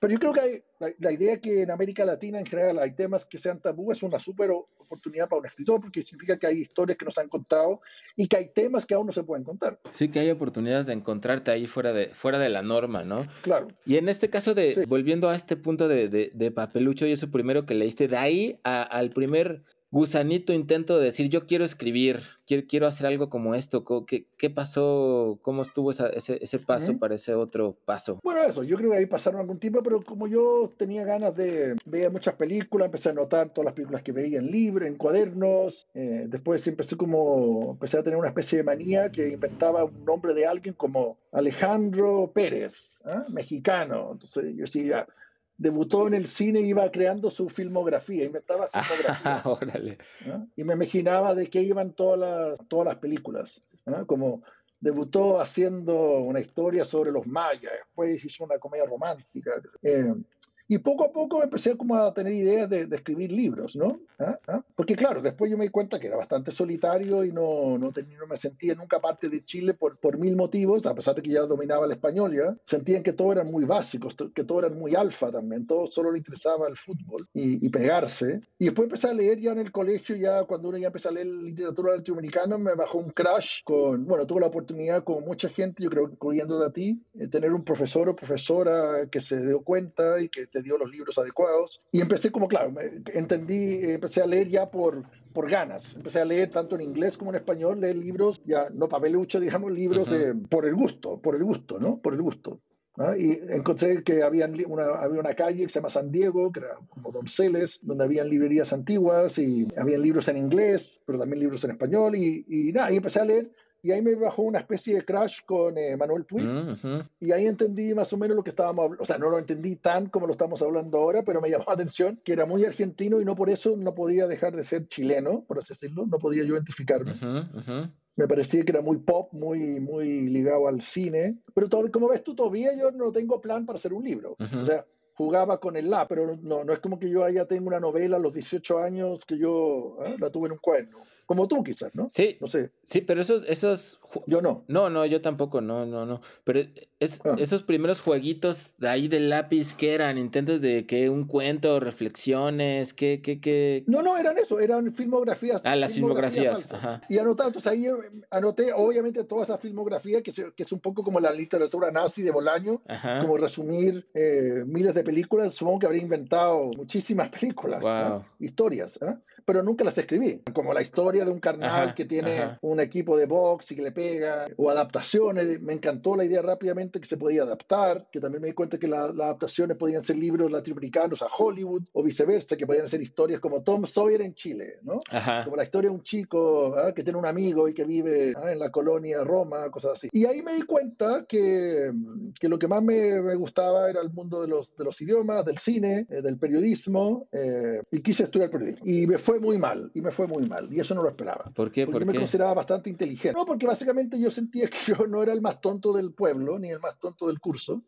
Speaker 1: Pero yo creo que hay, la, la idea que en América Latina en general hay temas que sean tabú es una súper oportunidad para un escritor porque significa que hay historias que nos han contado y que hay temas que aún no se pueden contar.
Speaker 2: sí que hay oportunidades de encontrarte ahí fuera de, fuera de la norma, ¿no?
Speaker 1: Claro.
Speaker 2: Y en este caso de,
Speaker 1: Sí.
Speaker 2: volviendo a este punto de, de, de papelucho y eso primero que leíste, de ahí a- al primer gusanito intento de decir, yo quiero escribir, quiero, quiero hacer algo como esto? ¿Qué, qué pasó? ¿Cómo estuvo ese, ese, paso para ese otro paso?
Speaker 1: Bueno, eso, yo creo que ahí pasaron algún tiempo, pero como yo tenía ganas de ver muchas películas, empecé a anotar todas las películas que veía en libros, en cuadernos, eh, después empecé como, empecé a tener una especie de manía que inventaba un nombre de alguien como Alejandro Pérez, ¿ah? mexicano, entonces yo decía, debutó en el cine y iba creando su filmografía, inventaba filmografías. Y me imaginaba de qué iban todas las, todas las películas. Como debutó haciendo una historia sobre los mayas, después hizo una comedia romántica. Eh, y poco a poco empecé como a tener ideas de, escribir libros, ¿no? ¿Ah? ¿Ah? Porque claro, después yo me di cuenta que era bastante solitario y no, no, tenía, no me sentía nunca parte de Chile por, por mil motivos, a pesar de que ya dominaba el español ya. Sentían que todo eran muy básicos, que todo eran muy alfa también, todo solo le interesaba el fútbol y, y, pegarse. Y después empecé a leer ya en el colegio, ya cuando uno ya empezó a leer literatura latinoamericana, me bajó un crash con, bueno, tuve la oportunidad como mucha gente, yo creo, incluyendo a ti, de tener un profesor o profesora que se dio cuenta y que te dio los libros adecuados. Y empecé como, claro, entendí, empecé a leer ya por, por ganas. Empecé a leer tanto en inglés como en español, leer libros, ya no papelucho, digamos, libros por el gusto, por el gusto, ¿no? Por el gusto. Y encontré que había una, había una calle que se llama San Diego, que era como Donceles, donde habían librerías antiguas y habían libros en inglés, pero también libros en español. Y, y nada, y empecé a leer y ahí me bajó una especie de crash con eh, Manuel Puig. Mm, y ahí entendí más o menos lo que estábamos hablando. O sea, no lo entendí tan como lo estamos hablando ahora, pero me llamó la atención que era muy argentino y no por eso no podía dejar de ser chileno, por así decirlo. No podía yo identificarme. Me parecía que era muy pop, muy, muy ligado al cine. Pero todo, como ves tú, todavía yo no tengo plan para hacer un libro. O sea, jugaba con el lab, pero no, no es como que yo haya tengo una novela a los 18 años que yo ¿eh? la tuve en un cuaderno. Como tú quizás, ¿no?
Speaker 2: Sí.
Speaker 1: No sé.
Speaker 2: Sí, pero esos, esos...
Speaker 1: Yo no.
Speaker 2: No, no, yo tampoco, no, no, no. Pero es, ah. esos primeros jueguitos de ahí del lápiz, ¿qué eran? ¿Intentos de que un cuento, reflexiones? ¿Qué, qué, qué?
Speaker 1: No, no, eran eso, eran filmografías.
Speaker 2: Ah, las filmografías. Ajá.
Speaker 1: Y anotado, entonces ahí eh, anoté, obviamente, toda esa filmografía, que, que es un poco como la literatura nazi de Bolaño, como resumir eh, miles de películas. Supongo que habría inventado muchísimas películas, historias. ¿eh? Pero nunca las escribí. Como la historia de un carnal que tiene un equipo de box y que le pega, o adaptaciones. Me encantó la idea rápidamente que se podía adaptar, que también me di cuenta que las adaptaciones podían ser libros latinoamericanos a Hollywood o viceversa, que podían ser historias como Tom Sawyer en Chile, ¿no? Como la historia de un chico ¿ah? que tiene un amigo y que vive ¿ah? en la colonia Roma, cosas así. Y ahí me di cuenta que, que lo que más me, me, gustaba era el mundo de los, de los idiomas, del cine, eh, del periodismo, eh, y quise estudiar periodismo. Y me fue muy mal, y me fue muy mal, y eso no lo esperaba.
Speaker 2: ¿Por qué?
Speaker 1: Porque me consideraba bastante inteligente. No, porque básicamente yo sentía que yo no era el más tonto del pueblo, ni el más tonto del curso.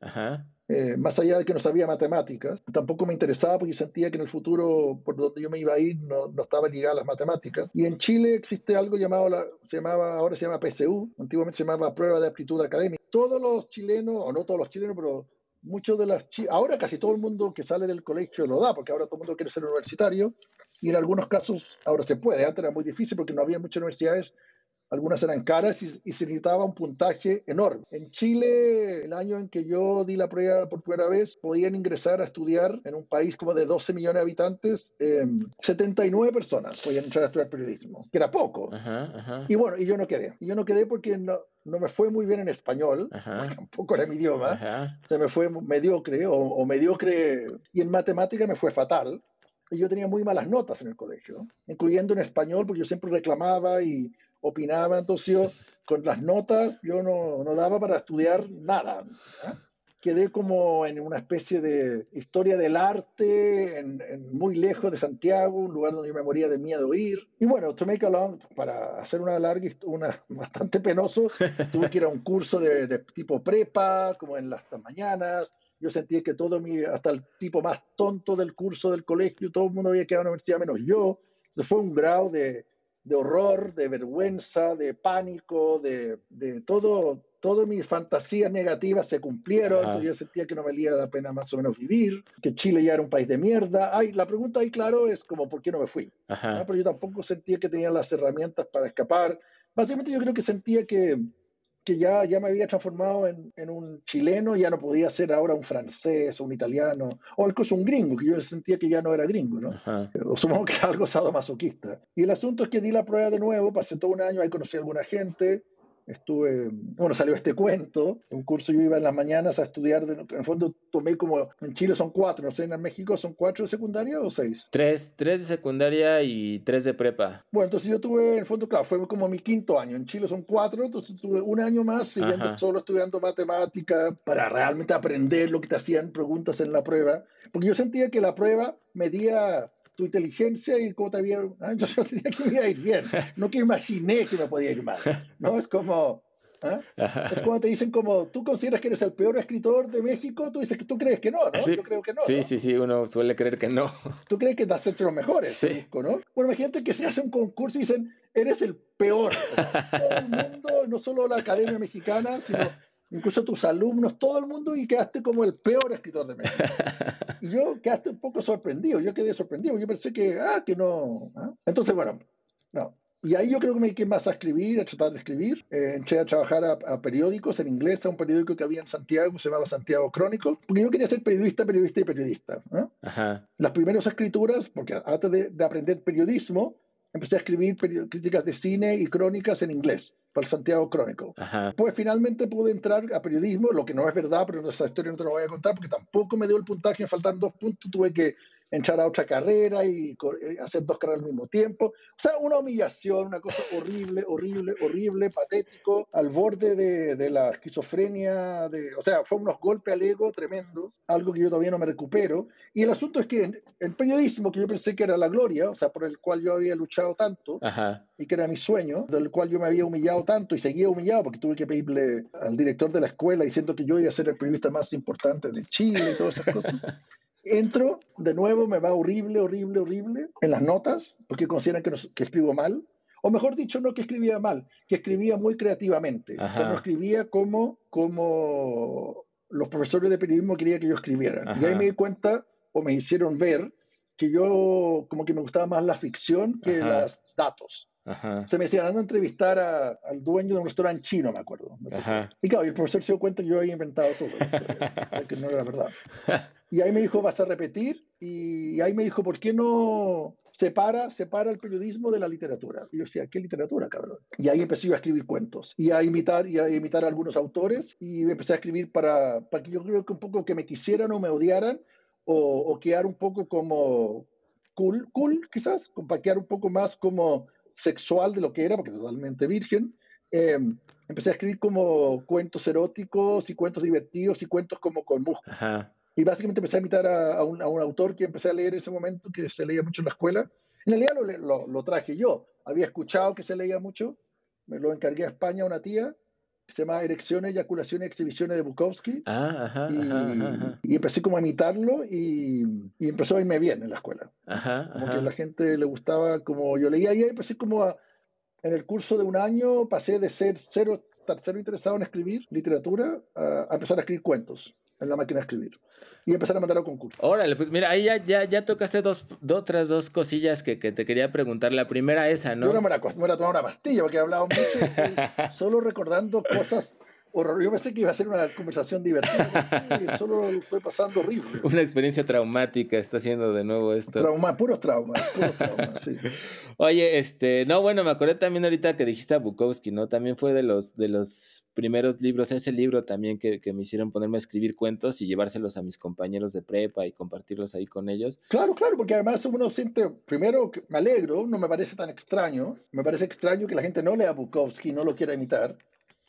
Speaker 1: Eh, más allá de que no sabía matemáticas, tampoco me interesaba porque sentía que en el futuro, por donde yo me iba a ir, no, no estaba ligada a las matemáticas. Y en Chile existe algo llamado, la, se llamaba, ahora se llama PSU, antiguamente se llamaba Prueba de Aptitud Académica. Todos los chilenos, o no todos los chilenos, pero muchos de las ahora casi todo el mundo que sale del colegio lo da, porque ahora todo el mundo quiere ser universitario, y en algunos casos ahora se puede, antes era muy difícil porque no había muchas universidades, algunas eran caras y, se necesitaba un puntaje enorme. En Chile, el año en que yo di la prueba por primera vez, podían ingresar a estudiar en un país como de 12 millones de habitantes, 79 personas podían entrar a estudiar periodismo, que era poco. Y bueno, y yo no quedé. Y yo no quedé porque no, no me fue muy bien en español, tampoco era mi idioma, se me fue mediocre o, o mediocre, y en matemática me fue fatal y yo tenía muy malas notas en el colegio, incluyendo en español, porque yo siempre reclamaba y opinaba, entonces yo con las notas yo no, no daba para estudiar nada. Quedé como en una especie de historia del arte, en, muy lejos de Santiago, un lugar donde yo me moría de miedo ir. Y bueno, to make a long, para hacer una larga, una bastante penoso, tuve que ir a un curso de, de tipo prepa, como en las mañanas, yo sentía que todo mi, hasta el tipo más tonto del curso del colegio, todo el mundo había quedado en la universidad menos yo. Entonces fue un grado de, de horror, de vergüenza, de pánico, de, de todo, todas mis fantasías negativas se cumplieron, entonces yo sentía que no valía la pena más o menos vivir, que Chile ya era un país de mierda. Ay, la pregunta ahí, claro, es como, ¿por qué no me fui? Pero yo tampoco sentía que tenía las herramientas para escapar. Básicamente yo creo que sentía que que ya, ya me había transformado en, en, un chileno, ya no podía ser ahora un francés o un italiano, o incluso un gringo, que yo sentía que ya no era gringo, ¿no? O supongo que era algo sadomasoquista. Y el asunto es que di la prueba de nuevo, pasé todo un año, ahí conocí a alguna gente, estuve, bueno, salió este cuento, un curso yo iba en las mañanas a estudiar, en el fondo tomé como, en Chile son cuatro, no sé, en México son cuatro de secundaria o seis.
Speaker 2: Tres, tres de secundaria y tres de prepa.
Speaker 1: Bueno, entonces yo tuve, en el fondo, claro, fue como mi quinto año, en Chile son cuatro, entonces tuve un año más siguiendo solo estudiando matemática para realmente aprender lo que te hacían preguntas en la prueba, porque yo sentía que la prueba medía tu inteligencia y cómo te había... ¿ah? Yo tenía que me iba a ir bien, no que imaginé que me podía ir mal, ¿no? Es como... ¿ah? Es como te dicen como, tú consideras que eres el peor escritor de México, tú dices que tú crees que no, ¿no?
Speaker 2: Sí,
Speaker 1: Yo creo que no.
Speaker 2: Sí,
Speaker 1: ¿no?
Speaker 2: sí, sí, uno suele creer que no.
Speaker 1: Tú crees que estás entre los mejores,
Speaker 2: Sí.
Speaker 1: busco, ¿no? Bueno, imagínate que se hace un concurso y dicen, eres el peor. Todo el mundo, no solo la Academia Mexicana, sino incluso tus alumnos, todo el mundo, y quedaste como el peor escritor de México. Y yo quedaste un poco sorprendido, yo quedé sorprendido, yo pensé que, ah, que no. ¿ah? Entonces, bueno, no. Y ahí yo creo que me dediqué más a escribir, a tratar de escribir. Eh, entré a trabajar a, a, periódicos en inglés, a un periódico que había en Santiago, se llamaba Santiago Chronicle, porque yo quería ser periodista, periodista y periodista. ¿eh?
Speaker 2: Ajá.
Speaker 1: Las primeras escrituras, porque antes de, de aprender periodismo, empecé a escribir críticas de cine y crónicas en inglés para el Santiago Chronicle.
Speaker 2: Ajá.
Speaker 1: Pues finalmente pude entrar a periodismo, lo que no es verdad, pero esa historia no te la voy a contar porque tampoco me dio el puntaje, me faltaron dos puntos, tuve que entrar a otra carrera y hacer dos carreras al mismo tiempo. O sea, una humillación, una cosa horrible, horrible, horrible, patético, al borde de, de la esquizofrenia, de, o sea, fue unos golpes al ego tremendos, algo que yo todavía no me recupero. Y el asunto es que el periodismo, que yo pensé que era la gloria, o sea, por el cual yo había luchado tanto,
Speaker 2: Ajá.
Speaker 1: y que era mi sueño, del cual yo me había humillado tanto y seguía humillado porque tuve que pedirle al director de la escuela diciendo que yo iba a ser el periodista más importante de Chile y todas esas cosas. Entro, de nuevo me va horrible, horrible, horrible en las notas, porque consideran que, no, que escribo mal. O mejor dicho, no que escribía mal, que escribía muy creativamente.
Speaker 2: Ajá.
Speaker 1: O sea, no escribía como, como los profesores de periodismo querían que yo escribiera.
Speaker 2: Ajá.
Speaker 1: Y ahí me di cuenta, o me hicieron ver, que yo como que me gustaba más la ficción que los datos.
Speaker 2: Ajá.
Speaker 1: Se me decían, anda a entrevistar a, al dueño de un restaurante chino, me acuerdo.
Speaker 2: Ajá.
Speaker 1: Y claro, y el profesor se dio cuenta que yo había inventado todo, que no era verdad. Y ahí me dijo, vas a repetir, y ahí me dijo, ¿por qué no separa, separa el periodismo de la literatura? Y yo decía, ¿qué literatura, cabrón? Y ahí empecé yo a escribir cuentos, y a imitar, y a imitar a algunos autores, y empecé a escribir para, para que yo creo que un poco que me quisieran o me odiaran, o, o quedar un poco como cool, cool quizás, para quedar un poco más como sexual de lo que era, porque totalmente virgen. Eh, empecé a escribir como cuentos eróticos y cuentos divertidos y cuentos como con músculo.
Speaker 2: Ajá.
Speaker 1: Y básicamente empecé a imitar a, a, un, a, un, autor que empecé a leer en ese momento, que se leía mucho en la escuela. En realidad lo, lo, lo, traje yo. Había escuchado que se leía mucho, me lo encargué a España a una tía, se llama Erecciones, Eyaculaciones y Exhibiciones de Bukowski.
Speaker 2: Ah, ajá,
Speaker 1: y,
Speaker 2: ajá, ajá.
Speaker 1: y, empecé como a imitarlo y, y, empezó a irme bien en la escuela. Como que a la gente le gustaba como yo leía y ahí empecé como a, en el curso de un año pasé de ser cero, estar cero interesado en escribir literatura a, a empezar a escribir cuentos en la máquina de escribir y empezar a mandar a concursos.
Speaker 2: Órale, pues mira, ahí ya, ya, ya tocaste dos, dos, otras dos cosillas que, que, te quería preguntar. La primera esa, ¿no?
Speaker 1: Yo no me la, me la tomaba una pastilla porque he hablado mucho, solo recordando cosas horror. Yo pensé que iba a ser una conversación divertida. solo lo estoy pasando horrible.
Speaker 2: Una experiencia traumática está haciendo de nuevo esto.
Speaker 1: Trauma, puros traumas, puros traumas, sí.
Speaker 2: Oye, este, no, bueno, me acordé también ahorita que dijiste a Bukowski, ¿no? También fue de los, de los primeros libros, ese libro también que, que me hicieron ponerme a escribir cuentos y llevárselos a mis compañeros de prepa y compartirlos ahí con ellos.
Speaker 1: Claro, claro, porque además uno siente, primero, me alegro, no me parece tan extraño, me parece extraño que la gente no lea a Bukowski, no lo quiera imitar.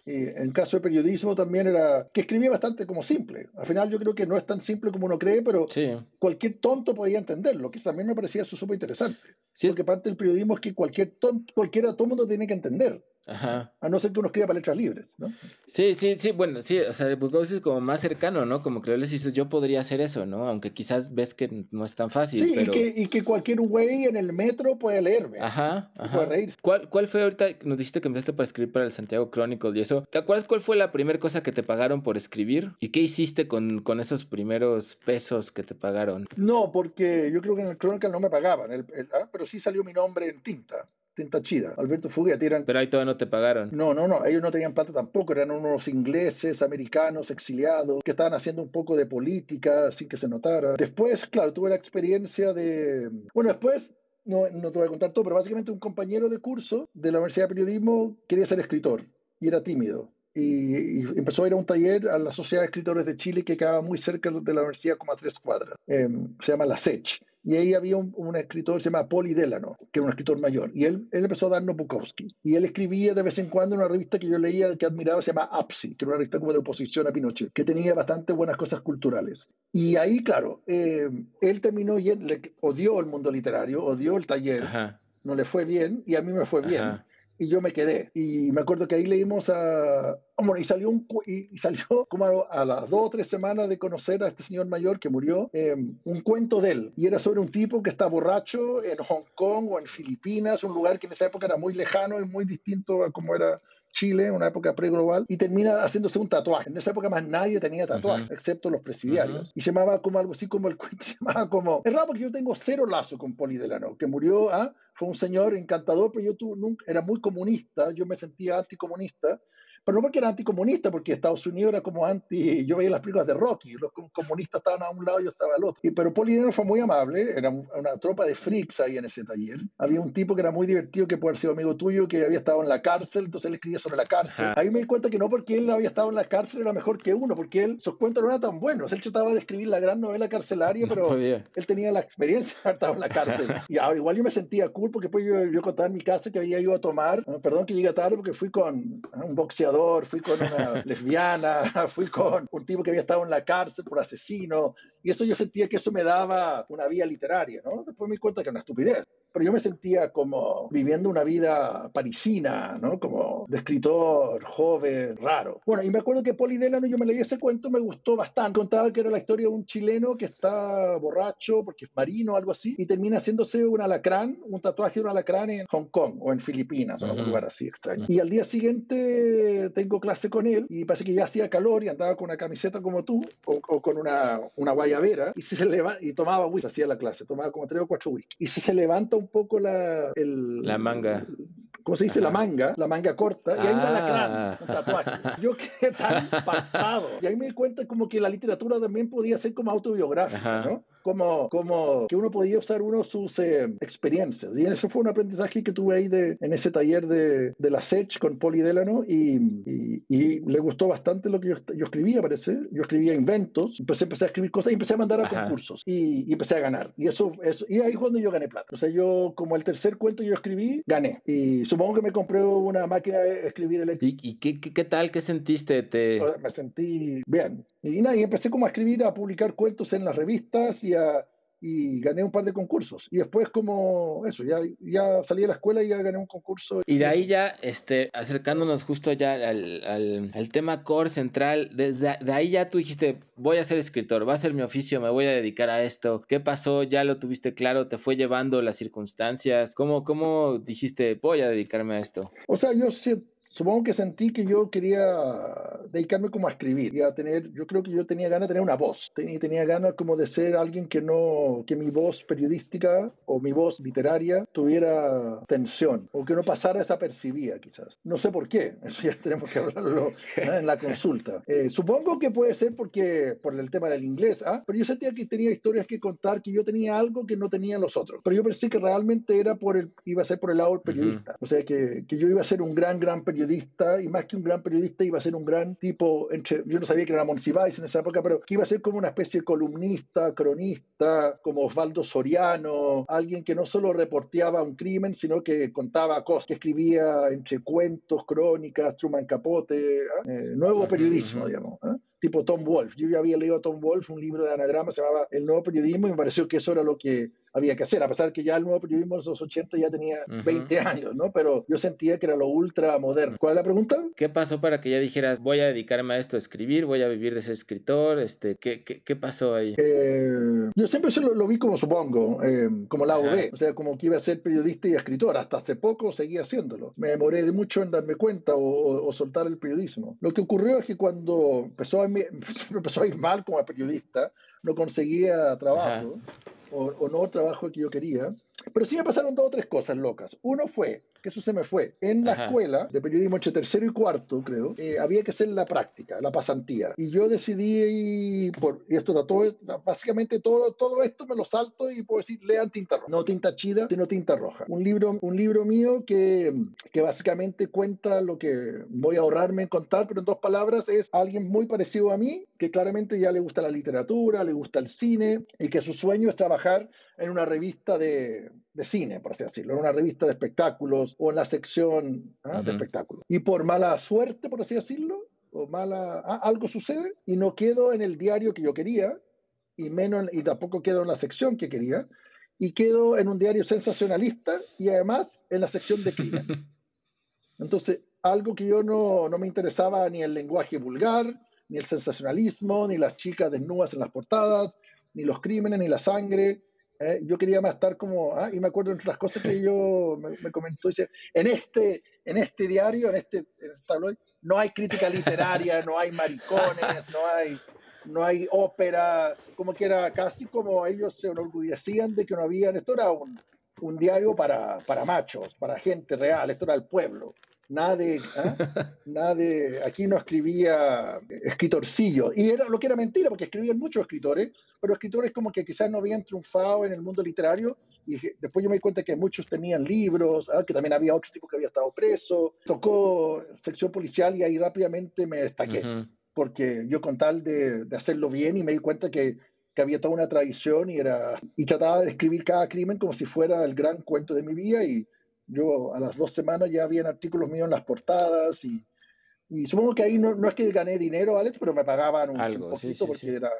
Speaker 1: Y en caso de periodismo también era que escribía bastante como simple. Al final yo creo que no es tan simple como uno cree, pero
Speaker 2: sí.
Speaker 1: cualquier tonto podía entenderlo, que también me parecía eso súper interesante.
Speaker 2: Sí,
Speaker 1: Porque parte del periodismo es que cualquier tonto, cualquiera, todo mundo tiene que entender.
Speaker 2: Ajá.
Speaker 1: A no ser que uno escriba para letras libres, ¿no?
Speaker 2: Sí, sí, sí, bueno, sí, o sea, Bukowski es como más cercano, ¿no? Como que les dices, yo podría hacer eso, ¿no? Aunque quizás ves que no es tan fácil.
Speaker 1: Sí,
Speaker 2: pero...
Speaker 1: y, que, y que cualquier güey en el metro puede leerme.
Speaker 2: Ajá, ajá.
Speaker 1: Puede reírse.
Speaker 2: ¿Cuál, ¿Cuál fue ahorita, nos dijiste que empezaste para escribir para el Santiago Chronicle y eso? ¿Te acuerdas cuál fue la primera cosa que te pagaron por escribir? ¿Y qué hiciste con, con esos primeros pesos que te pagaron?
Speaker 1: No, porque yo creo que en el Chronicle no me pagaban, el, el, ¿ah? pero sí salió mi nombre en tinta. Tinta Chida, Alberto Fuguet. Eran...
Speaker 2: Pero ahí todavía no te pagaron.
Speaker 1: No, no, no, ellos no tenían plata tampoco, eran unos ingleses, americanos, exiliados, que estaban haciendo un poco de política sin que se notara. Después, claro, tuve la experiencia de... Bueno, después no, no te voy a contar todo, pero básicamente un compañero de curso de la Universidad de Periodismo quería ser escritor y era tímido y, empezó a ir a un taller a la Sociedad de Escritores de Chile que quedaba muy cerca de la universidad, como a tres cuadras. Em, se llama La Sech. Y ahí había un, un, escritor, se llama Poli Delano, que era un escritor mayor. Y él, él empezó a darnos Bukowski. Y él escribía de vez en cuando en una revista que yo leía, que admiraba, se llama APSI, que era una revista como de oposición a Pinochet, que tenía bastante buenas cosas culturales. Y ahí, claro, em, él terminó, y le odió el mundo literario, odió el taller. No le fue bien y a mí me fue bien y yo me quedé. Y me acuerdo que ahí leímos a... Bueno, y salió, un, y salió como a, las dos o tres semanas de conocer a este señor mayor que murió, eh, un cuento de él. Y era sobre un tipo que está borracho en Hong Kong o en Filipinas, un lugar que en esa época era muy lejano y muy distinto a como era Chile, una época pre-global, y termina haciéndose un tatuaje. En esa época más nadie tenía tatuaje, excepto los presidiarios. Y se llamaba como algo así como el cuento, se llamaba como... Es raro porque yo tengo cero lazo con Poli Delano, que murió, ¿ah? fue un señor encantador, pero yo tu, nunca, era muy comunista, yo me sentía anticomunista, pero no porque era anticomunista, porque Estados Unidos era como anti, yo veía las películas de Rocky, los comunistas estaban a un lado y yo estaba al otro. Y, pero Polideno fue muy amable, era una tropa de freaks ahí en ese taller. Había un tipo que era muy divertido, que puede haber sido amigo tuyo, que había estado en la cárcel, entonces él escribía sobre la cárcel. Ahí me di cuenta que no porque él había estado en la cárcel era mejor que uno, porque él, sus cuentos no eran tan buenos. Él trataba de escribir la gran novela carcelaria, pero él tenía la experiencia de haber estado en la cárcel. Y ahora igual yo me sentía cool, porque después yo, yo contaba en mi casa que había ido a tomar, perdón que llegué tarde, porque fui con un boxeador, fui con lesbiana, fui con un tipo que había estado en la cárcel por asesino, y eso yo sentía que eso me daba una vía literaria, ¿no? Después me di cuenta que era una estupidez pero yo me sentía como viviendo una vida parisina, ¿no? Como de escritor joven, raro. Bueno, y me acuerdo que Poli Delano, yo me leí ese cuento, me gustó bastante. Contaba que era la historia de un chileno que está borracho porque es marino o algo así, y termina haciéndose un alacrán, un tatuaje de un alacrán en Hong Kong o en Filipinas, o en un lugar así extraño. Y al día siguiente tengo clase con él y parece que ya hacía calor y andaba con una camiseta como tú o, con una, una guayabera y, se levanta, y tomaba whisky, hacía la clase, tomaba como tres o cuatro whisky. Y si se levanta un poco la, el,
Speaker 2: la manga.
Speaker 1: ¿Cómo se dice? La manga, la manga corta, y hay un alacrán, ah. un tatuaje. Yo quedé tan impactado. Y ahí me di cuenta como que la literatura también podía ser como autobiográfica, ¿no? Como, como que uno podía usar uno sus eh, experiencias. Y eso fue un aprendizaje que tuve ahí de, en ese taller de, de la SECH con Poli Delano y, y, le gustó bastante lo que yo, yo, escribía, parece. Yo escribía inventos, empecé, empecé a escribir cosas y empecé a mandar a concursos y, y, empecé a ganar. Y eso, eso y ahí fue donde yo gané plata. O sea, yo como el tercer cuento yo escribí, gané. Y supongo que me compré una máquina de escribir eléctrica.
Speaker 2: ¿Y, qué, qué, qué, tal? ¿Qué sentiste? Te...
Speaker 1: Me sentí bien. Y, nada, y empecé como a escribir, a publicar cuentos en las revistas y a, y gané un par de concursos. Y después como eso, ya, ya salí de la escuela y ya gané un concurso.
Speaker 2: Y de ahí ya, este, acercándonos justo ya al, al, al, tema core central, desde de ahí ya tú dijiste, voy a ser escritor, va a ser mi oficio, me voy a dedicar a esto. ¿Qué pasó? ¿Ya lo tuviste claro? ¿Te fue llevando las circunstancias? ¿Cómo, cómo dijiste, voy a dedicarme a esto?
Speaker 1: O sea, yo supongo que sentí que yo quería dedicarme como a escribir y a tener, yo creo que yo tenía ganas de tener una voz, tenía, tenía ganas como de ser alguien que no, que mi voz periodística o mi voz literaria tuviera tensión o que no pasara desapercibida quizás. No sé por qué, eso ya tenemos que hablarlo en la consulta. Eh, supongo que puede ser porque por el tema del inglés, ¿ah? pero yo sentía que tenía historias que contar, que yo tenía algo que no tenían los otros, pero yo pensé que realmente era por el, iba a ser por el lado del periodista, o sea que, que yo iba a ser un gran, gran periodista periodista y más que un gran periodista iba a ser un gran tipo, entre, yo no sabía que era Monsiváis en esa época, pero que iba a ser como una especie de columnista, cronista, como Osvaldo Soriano, alguien que no solo reporteaba un crimen, sino que contaba cosas, que escribía entre cuentos, crónicas, Truman Capote, ¿ah? eh, nuevo periodismo, digamos. ¿ah? Tipo Tom Wolfe. Yo ya había leído a Tom Wolfe un libro de anagrama, se llamaba El Nuevo Periodismo, y me pareció que eso era lo que había que hacer, a pesar que ya el nuevo periodismo de los 80 ya tenía 20 años, ¿no? Pero yo sentía que era lo ultra moderno. ¿Cuál es la pregunta?
Speaker 2: ¿Qué pasó para que ya dijeras, voy a dedicarme a esto, a escribir, voy a vivir de ser escritor? Este, ¿qué, qué, qué pasó ahí?
Speaker 1: Eh, yo siempre lo, lo, vi como supongo, eh, como la B, o sea, como que iba a ser periodista y escritor. Hasta hace poco seguía haciéndolo. Me demoré de mucho en darme cuenta o, o, soltar el periodismo. Lo que ocurrió es que cuando empezó a, empezó a ir mal como periodista, no conseguía trabajo o, o, no trabajo que yo quería, pero sí me pasaron dos o tres cosas locas. Uno fue, que eso se me fue, en la escuela de periodismo entre tercero y cuarto, creo, eh, había que hacer la práctica, la pasantía. Y yo decidí, por, y esto todo, básicamente todo, todo esto me lo salto y puedo decir, lean tinta roja. No tinta chida, sino tinta roja. Un libro, un libro mío que, que básicamente cuenta lo que voy a ahorrarme en contar, pero en dos palabras es alguien muy parecido a mí, que claramente ya le gusta la literatura, le gusta el cine y que su sueño es trabajar en una revista de, de cine, por así decirlo, en una revista de espectáculos o en la sección ¿ah? de espectáculos. Y por mala suerte, por así decirlo, o mala, ah, algo sucede y no quedo en el diario que yo quería y menos y tampoco quedo en la sección que quería y quedo en un diario sensacionalista y además en la sección de crimen. Entonces, algo que yo no, no me interesaba ni el lenguaje vulgar, ni el sensacionalismo, ni las chicas desnudas en las portadas, ni los crímenes, ni la sangre, ¿eh? yo quería más estar como, ah, y me acuerdo entre las cosas que yo me, comentó, dice, en este, en este diario, en este, tabloid, no hay crítica literaria, no hay maricones, no hay, no hay ópera, como que era casi como ellos se enorgullecían de que no habían, esto era un, un diario para, para machos, para gente real, esto era el pueblo. Nada de, nada de, aquí no escribía escritorcillo. Y era lo que era mentira, porque escribían muchos escritores, pero escritores como que quizás no habían triunfado en el mundo literario. Y después yo me di cuenta que muchos tenían libros, ¿ah? que también había otro tipo que había estado preso. Tocó sección policial y ahí rápidamente me destaqué. Porque yo con tal de, de, hacerlo bien y me di cuenta que, que había toda una tradición y, era, y trataba de escribir cada crimen como si fuera el gran cuento de mi vida y yo a las dos semanas ya habían artículos míos en las portadas y, y supongo que ahí no, no, es que gané dinero, Alex, pero me pagaban un, Algo, poquito porque Era,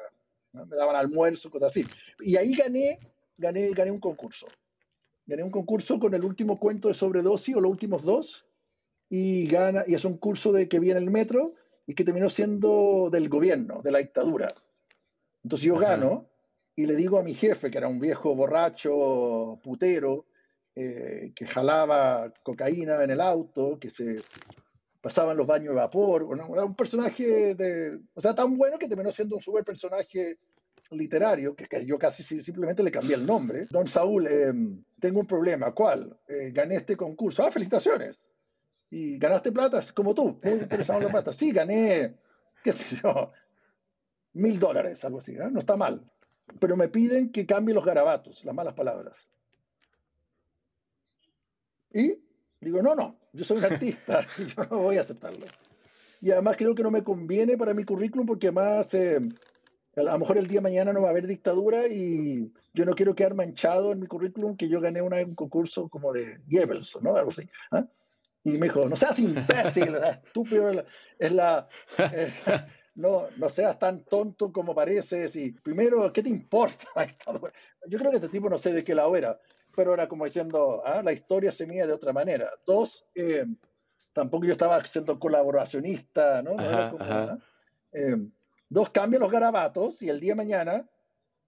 Speaker 1: me daban almuerzo, cosas así. Y ahí gané, gané, gané un concurso. Gané un concurso con el último cuento de sobredosis o los últimos dos y gana y es un curso de que viene el metro y que terminó siendo del gobierno, de la dictadura. Entonces yo gano y le digo a mi jefe, que era un viejo borracho, putero, eh, que jalaba cocaína en el auto, que se pasaban los baños de vapor. Era un personaje de, o sea, tan bueno que terminó siendo un super personaje literario, que, yo casi simplemente le cambié el nombre. Don Saúl, em, tengo un problema. ¿Cuál? Eh, gané este concurso. Ah, felicitaciones. Y ganaste plata, como tú, muy interesado en la plata. Sí, gané, qué sé yo, mil dólares, algo así. ¿eh? No está mal. Pero me piden que cambie los garabatos, las malas palabras. Y digo, no, no, yo soy un artista y yo no voy a aceptarlo. Y además creo que no me conviene para mi currículum porque además eh, a lo mejor el día de mañana no va a haber dictadura y yo no quiero quedar manchado en mi currículum que yo gané una, un concurso como de Goebbels, ¿no? Algo así. ¿ah? Y me dijo, no seas imbécil, estúpido, es la... Eh, no, no seas tan tonto como pareces y primero, ¿qué te importa? Yo creo que este tipo no sé de qué lado era, pero era como diciendo, ah, la historia se mide de otra manera. Dos, eh, tampoco yo estaba siendo colaboracionista, ¿no? ¿ah? eh, dos, cambia los garabatos y el día de mañana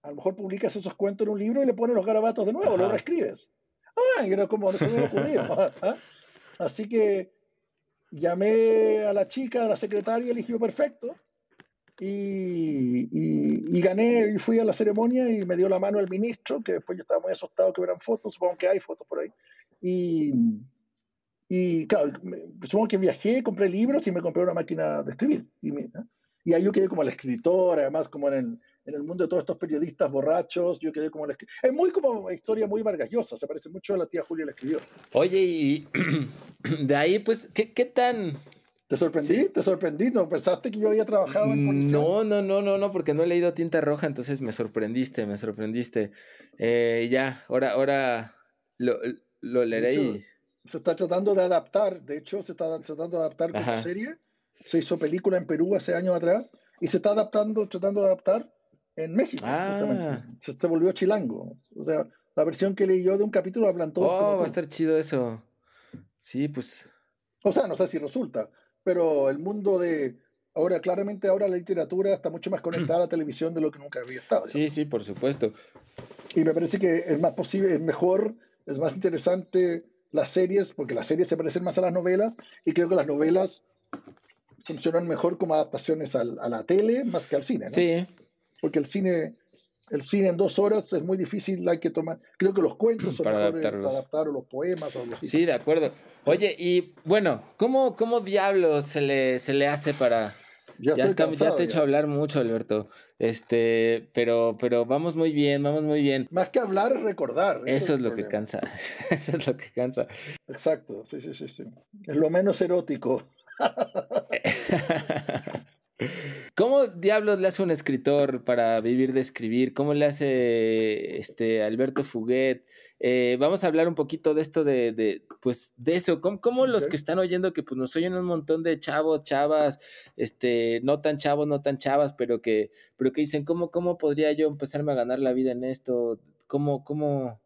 Speaker 1: a lo mejor publicas esos cuentos en un libro y le pones los garabatos de nuevo, lo reescribes. Ah, era como no se me ocurrió. ¿ah? Así que llamé a la chica, a la secretaria, eligió perfecto y, gané y fui a la ceremonia y me dio la mano el ministro, que después yo estaba muy asustado que hubieran fotos, supongo que hay fotos por ahí. Y, y claro, supongo que viajé, compré libros y me compré una máquina de escribir. Y, y ahí yo quedé como el escritor, además como en el, en el mundo de todos estos periodistas borrachos, yo quedé como el escritor. Es muy como una historia muy vargallosa, se parece mucho a la tía Julia la escribió.
Speaker 2: Oye, y de ahí pues, ¿qué, qué tan
Speaker 1: ¿Te sorprendí? ¿Te sorprendí? ¿No pensaste que yo había trabajado en policía?
Speaker 2: No, no, no, no, no, porque no he leído Tinta Roja, entonces me sorprendiste, me sorprendiste. Eh, ya, ahora, ahora lo, lo leeré y...
Speaker 1: Se está tratando de adaptar, de hecho, se está tratando de adaptar como serie. Se hizo película en Perú hace años atrás y se está adaptando, tratando de adaptar en México. Ah. Se, se, volvió chilango. O sea, la versión que leí yo de un capítulo hablan todos.
Speaker 2: Oh, va a estar chido eso. Sí, pues.
Speaker 1: O sea, no sé si resulta, pero el mundo de ahora claramente ahora la literatura está mucho más conectada a la televisión de lo que nunca había estado.
Speaker 2: Sí, sí, por supuesto.
Speaker 1: Y me parece que es más posible, es mejor, es más interesante las series, porque las series se parecen más a las novelas, y creo que las novelas funcionan mejor como adaptaciones a la tele más que al cine, ¿no?
Speaker 2: Sí.
Speaker 1: Porque el cine El cine en dos horas es muy difícil, hay que tomar. Creo que los cuentos son para adaptarlos. adaptar o los poemas o así.
Speaker 2: Sí, de acuerdo. Oye, y bueno, ¿cómo, cómo diablos se le, se le hace para. Ya, ya, está, ya te he hecho hablar mucho, Alberto. Este, pero, pero vamos muy bien, vamos muy bien.
Speaker 1: Más que hablar, recordar.
Speaker 2: Eso, es, lo que cansa. Eso es lo que cansa.
Speaker 1: Exacto, sí, sí, sí, sí. Es lo menos erótico.
Speaker 2: ¿Cómo diablos le hace un escritor para vivir de escribir? ¿Cómo le hace este Alberto Fuguet? Eh, vamos a hablar un poquito de esto de, pues, de eso. ¿Cómo, los que están oyendo que pues nos oyen un montón de chavos, chavas, este, no tan chavos, no tan chavas, pero que, pero que dicen, ¿cómo, cómo podría yo empezarme a ganar la vida en esto? ¿Cómo, cómo,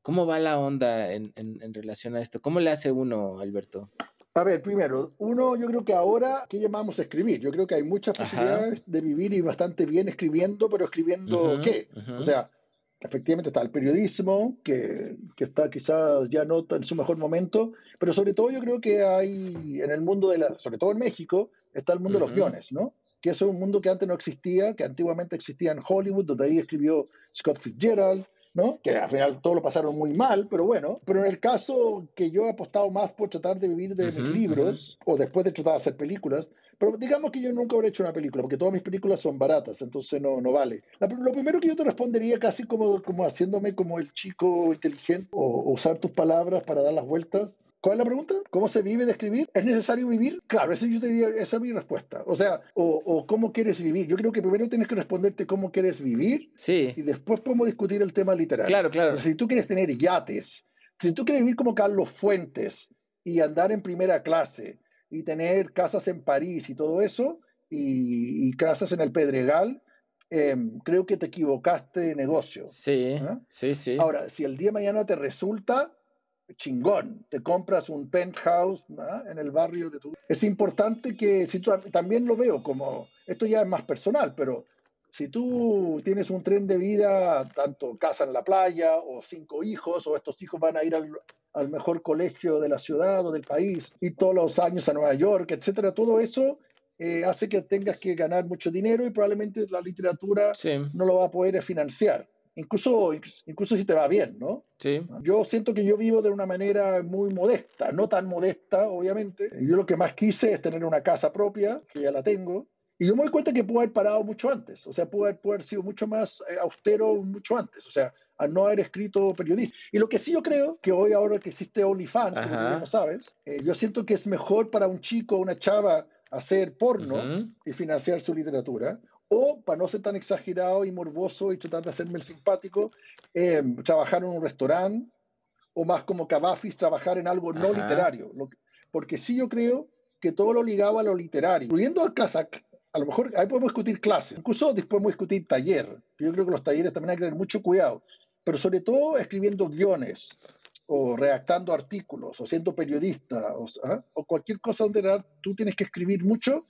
Speaker 2: cómo va la onda en, en relación a esto? ¿Cómo le hace uno, Alberto?
Speaker 1: A ver, primero, uno, yo creo que ahora, ¿qué llamamos escribir? Yo creo que hay muchas posibilidades de vivir y bastante bien escribiendo, pero escribiendo qué? O sea, efectivamente está el periodismo, que, que, está quizás ya no en su mejor momento, pero sobre todo yo creo que hay en el mundo de la, sobre todo en México, está el mundo de los guiones, ¿no? Que es un mundo que antes no existía, que antiguamente existía en Hollywood, donde ahí escribió Scott Fitzgerald, ¿no? Que al final todo lo pasaron muy mal, pero bueno. Pero en el caso que yo he apostado más por tratar de vivir de mis libros, o después de tratar de hacer películas, pero digamos que yo nunca habré hecho una película, porque todas mis películas son baratas, entonces no, no vale. lo primero que yo te respondería casi como, como haciéndome como el chico inteligente, o usar tus palabras para dar las vueltas, ¿Cuál es la pregunta? ¿Cómo se vive de escribir? ¿Es necesario vivir? Claro, esa, yo diría, esa es mi respuesta. O sea, o, cómo quieres vivir. Yo creo que primero tienes que responderte cómo quieres vivir.
Speaker 2: Sí.
Speaker 1: Y después podemos discutir el tema literario.
Speaker 2: Claro, claro.
Speaker 1: si tú quieres tener yates, si tú quieres vivir como Carlos Fuentes y andar en primera clase y tener casas en París y todo eso, y, casas en el Pedregal, em, creo que te equivocaste de negocio.
Speaker 2: Sí, ¿Ah? sí, sí.
Speaker 1: Ahora, si el día de mañana te resulta chingón, te compras un penthouse en el barrio de tu... Es importante que, si tú también lo veo como, esto ya es más personal, pero si tú tienes un tren de vida, tanto casa en la playa o cinco hijos, o estos hijos van a ir al, al mejor colegio de la ciudad o del país, y todos los años a Nueva York, etcétera, todo eso eh, hace que tengas que ganar mucho dinero y probablemente la literatura no lo va a poder financiar incluso, incluso si te va bien, ¿no?
Speaker 2: Sí.
Speaker 1: Yo siento que yo vivo de una manera muy modesta, no tan modesta, obviamente. Yo lo que más quise es tener una casa propia, que ya la tengo. Y yo me doy cuenta que puedo haber parado mucho antes, o sea, puedo haber, haber sido mucho más eh, austero mucho antes, o sea, a no haber escrito periodista. Y lo que sí yo creo, que hoy ahora que existe OnlyFans, como no sabes, eh, yo siento que es mejor para un chico o una chava hacer porno y financiar su literatura, o, para no ser tan exagerado y morboso y tratar de hacerme el simpático, eh, trabajar en un restaurante, o más como Cavafis, trabajar en algo no literario. porque sí yo creo que todo lo ligaba a lo literario, incluyendo a clase, a lo mejor ahí podemos discutir clase, incluso después podemos discutir taller. Yo creo que los talleres también hay que tener mucho cuidado, pero sobre todo escribiendo guiones o redactando artículos o siendo periodista o, ¿ah? o cualquier cosa donde tú tienes que escribir mucho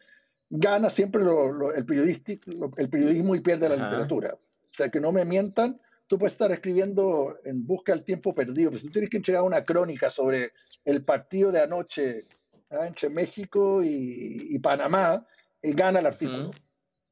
Speaker 1: gana siempre el, el periodismo y pierde la literatura. O sea, que no me mientan, tú puedes estar escribiendo en busca del tiempo perdido, pero si tú tienes que entregar una crónica sobre el partido de anoche ¿ah? entre México y, Panamá, eh, gana el artículo.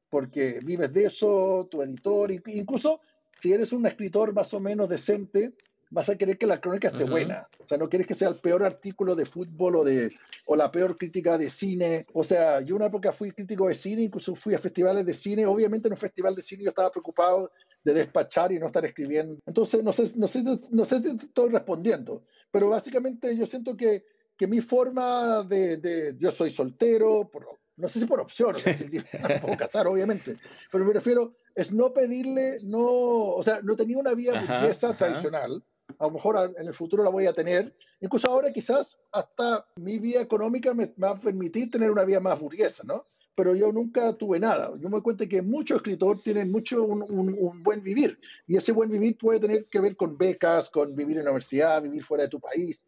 Speaker 1: Porque vives de eso, tu editor, incluso si eres un escritor más o menos decente, vas a querer que la crónica esté buena. O sea, no quieres que sea el peor artículo de fútbol o, de, o la peor crítica de cine. O sea, yo una época fui crítico de cine, incluso fui a festivales de cine. Obviamente en un festival de cine yo estaba preocupado de despachar y no estar escribiendo. Entonces, no sé, no sé, no sé si estoy respondiendo, pero básicamente yo siento que, que mi forma de, de, Yo soy soltero, por, no sé si por opción, o sea, si puedo casar, obviamente, pero me refiero, es no pedirle, no, o sea, no tenía una vía burguesa tradicional, a lo mejor en el futuro la voy a tener. Incluso ahora quizás hasta mi vida económica me, va a permitir tener una vida más burguesa, ¿no? Pero yo nunca tuve nada. Yo me doy cuenta que muchos escritores tienen mucho un, un, buen vivir y ese buen vivir puede tener que ver con becas, con vivir en la universidad, vivir fuera de tu país.